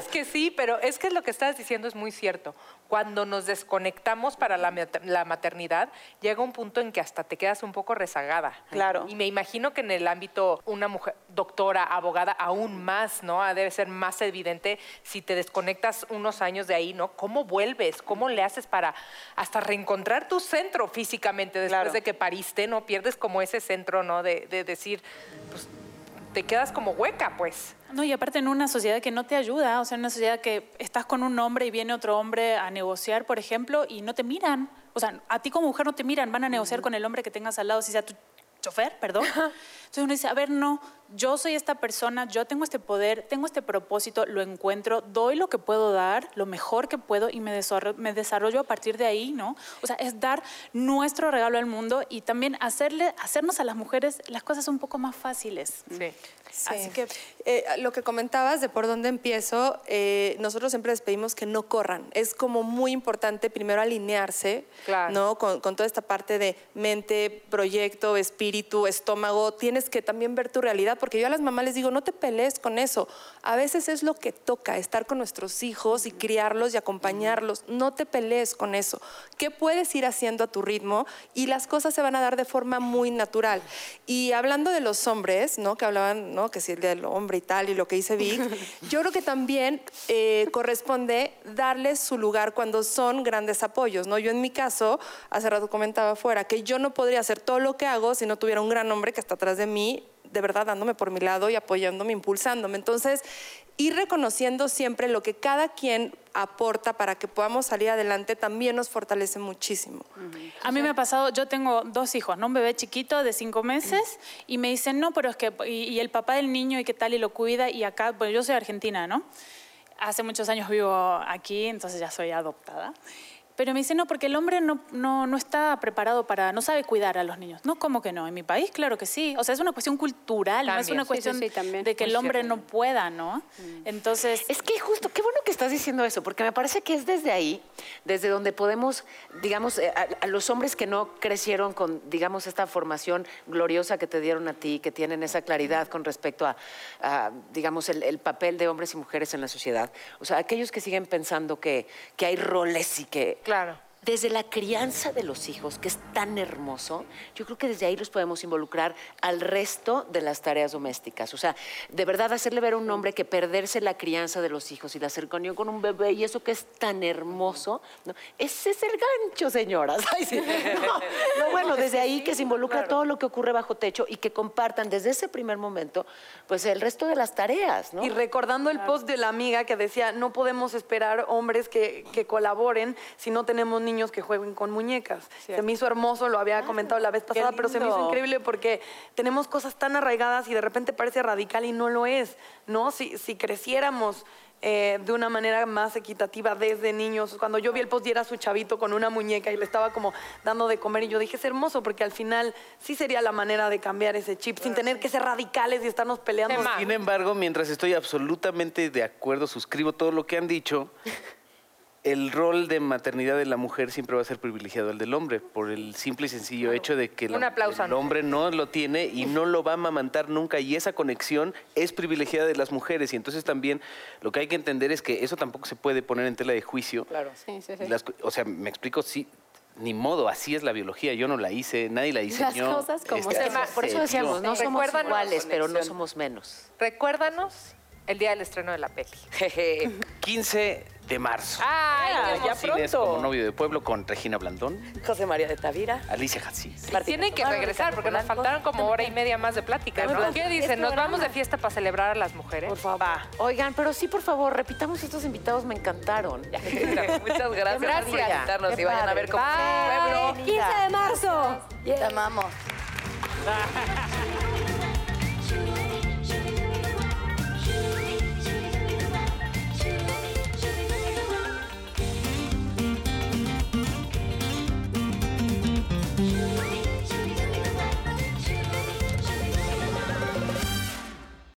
la verdad es que sí, pero es que lo que estás diciendo es muy cierto. Cuando nos desconectamos para la, la maternidad, llega un punto en que hasta te quedas un poco rezagada. Claro. Y me imagino que en el ámbito, una mujer, doctora, abogada, aún más, ¿no? Debe ser más evidente si te desconectas unos años de ahí, ¿no? ¿Cómo vuelves? ¿Cómo le haces para hasta reencontrar encontrar tu centro físicamente después de que pariste, ¿no? Pierdes como ese centro, ¿no? De, decir, pues te quedas como hueca, pues. No, y aparte en una sociedad que no te ayuda, o sea, en una sociedad que estás con un hombre y viene otro hombre a negociar, por ejemplo, y no te miran. O sea, a ti como mujer no te miran, van a negociar con el hombre que tengas al lado, si sea tu chofer, perdón. Entonces uno dice, a ver, no, yo soy esta persona, yo tengo este poder, tengo este propósito, lo encuentro, doy lo que puedo dar, lo mejor que puedo y me desarrollo, me desarrollo a partir de ahí, ¿no? O sea, es dar nuestro regalo al mundo y también hacerle, hacernos a las mujeres las cosas un poco más fáciles. Sí. Así que eh, lo que comentabas de por dónde empiezo, eh, nosotros siempre les pedimos que no corran. Es como muy importante primero alinearse ¿no? Con, con, toda esta parte de mente, proyecto, espíritu, estómago. Tienes que también ver tu realidad, porque yo a las mamás les digo, no te pelees con eso. A veces es lo que toca, estar con nuestros hijos y criarlos y acompañarlos. No te pelees con eso. ¿Qué puedes ir haciendo a tu ritmo? Y las cosas se van a dar de forma muy natural. Y hablando de los hombres, ¿no? que hablaban que si el del hombre y tal, y lo que dice Vic, yo creo que también eh, corresponde darles su lugar cuando son grandes apoyos. ¿no? Yo en mi caso, hace rato comentaba afuera, que yo no podría hacer todo lo que hago si no tuviera un gran hombre que está atrás de mí de verdad dándome por mi lado y apoyándome, impulsándome. Entonces, ir reconociendo siempre lo que cada quien aporta para que podamos salir adelante también nos fortalece muchísimo. A mí me ha pasado, yo tengo dos hijos, ¿no? Un bebé chiquito de cinco meses y me dicen, no, pero es que, y, el papá del niño y qué tal, y lo cuida, y acá, pues yo soy argentina, ¿no? Hace muchos años vivo aquí, entonces ya soy adoptada. Pero me dice, no, porque el hombre no, no, no, está preparado para, no sabe cuidar a los niños. No, ¿cómo que no? En mi país, claro que sí. O sea, es una cuestión cultural, no es una cuestión de que el hombre no pueda, ¿no? Mm. Entonces... Es que justo, qué bueno que estás diciendo eso, porque me parece que es desde ahí, desde donde podemos, digamos, eh, a, los hombres que no crecieron con, digamos, esta formación gloriosa que te dieron a ti, que tienen esa claridad con respecto a, digamos, el, el, papel de hombres y mujeres en la sociedad. O sea, aquellos que siguen pensando que, que hay roles y que Claro Claro desde la crianza de los hijos, que es tan hermoso, yo creo que desde ahí los podemos involucrar al resto de las tareas domésticas. O sea, de verdad hacerle ver a un hombre que perderse la crianza de los hijos y la cercanía con un bebé y eso que es tan hermoso, ese es el gancho, señoras. No, bueno, desde ahí que se involucra todo lo que ocurre bajo techo y que compartan desde ese primer momento, pues el resto de las tareas. Y recordando el post de la amiga que decía, no podemos esperar hombres que, que colaboren si no tenemos ni niños que jueguen con muñecas. Se me hizo hermoso, lo había comentado la vez pasada, pero se me hizo increíble porque tenemos cosas tan arraigadas y de repente parece radical y no lo es, ¿no? Si, si creciéramos eh, de una manera más equitativa desde niños. Cuando yo vi el post y era su chavito con una muñeca y le estaba como dando de comer y yo dije, es hermoso porque al final sí sería la manera de cambiar ese chip sin tener que ser radicales y estarnos peleando. Sin embargo, mientras estoy absolutamente de acuerdo, suscribo todo lo que han dicho, el rol de maternidad de la mujer siempre va a ser privilegiado al del hombre, por el simple y sencillo hecho de que la- Un aplauso, el ¿no? hombre no lo tiene y no lo va a amamantar nunca, y esa conexión es privilegiada de las mujeres, y entonces también lo que hay que entender es que eso tampoco se puede poner en tela de juicio. Claro. Sí, sí, sí. Las o sea, me explico, sí, ni modo, así es la biología, yo no la hice, nadie la diseñó. cosas como Este, son. así Por eso se decíamos, no somos iguales, pero no somos menos. Recuérdanos el día del estreno de la peli. Jeje. 15 de marzo. Ay, qué ya Cines como novio de pueblo con Regina Blandón, José María de Tavira. Alicia Hassis. Tienen que regresar porque nos faltaron como hora y media más de plática. ¿no? ¿Qué dicen? ¿Nos vamos de fiesta para celebrar a las mujeres? Por favor. Oigan, pero sí, por favor, repitamos estos invitados, me encantaron. Muchas gracias, por Gracias. invitarnos Qué y vayan a ver cómo es Bye. el pueblo. 15 de marzo. Te amamos.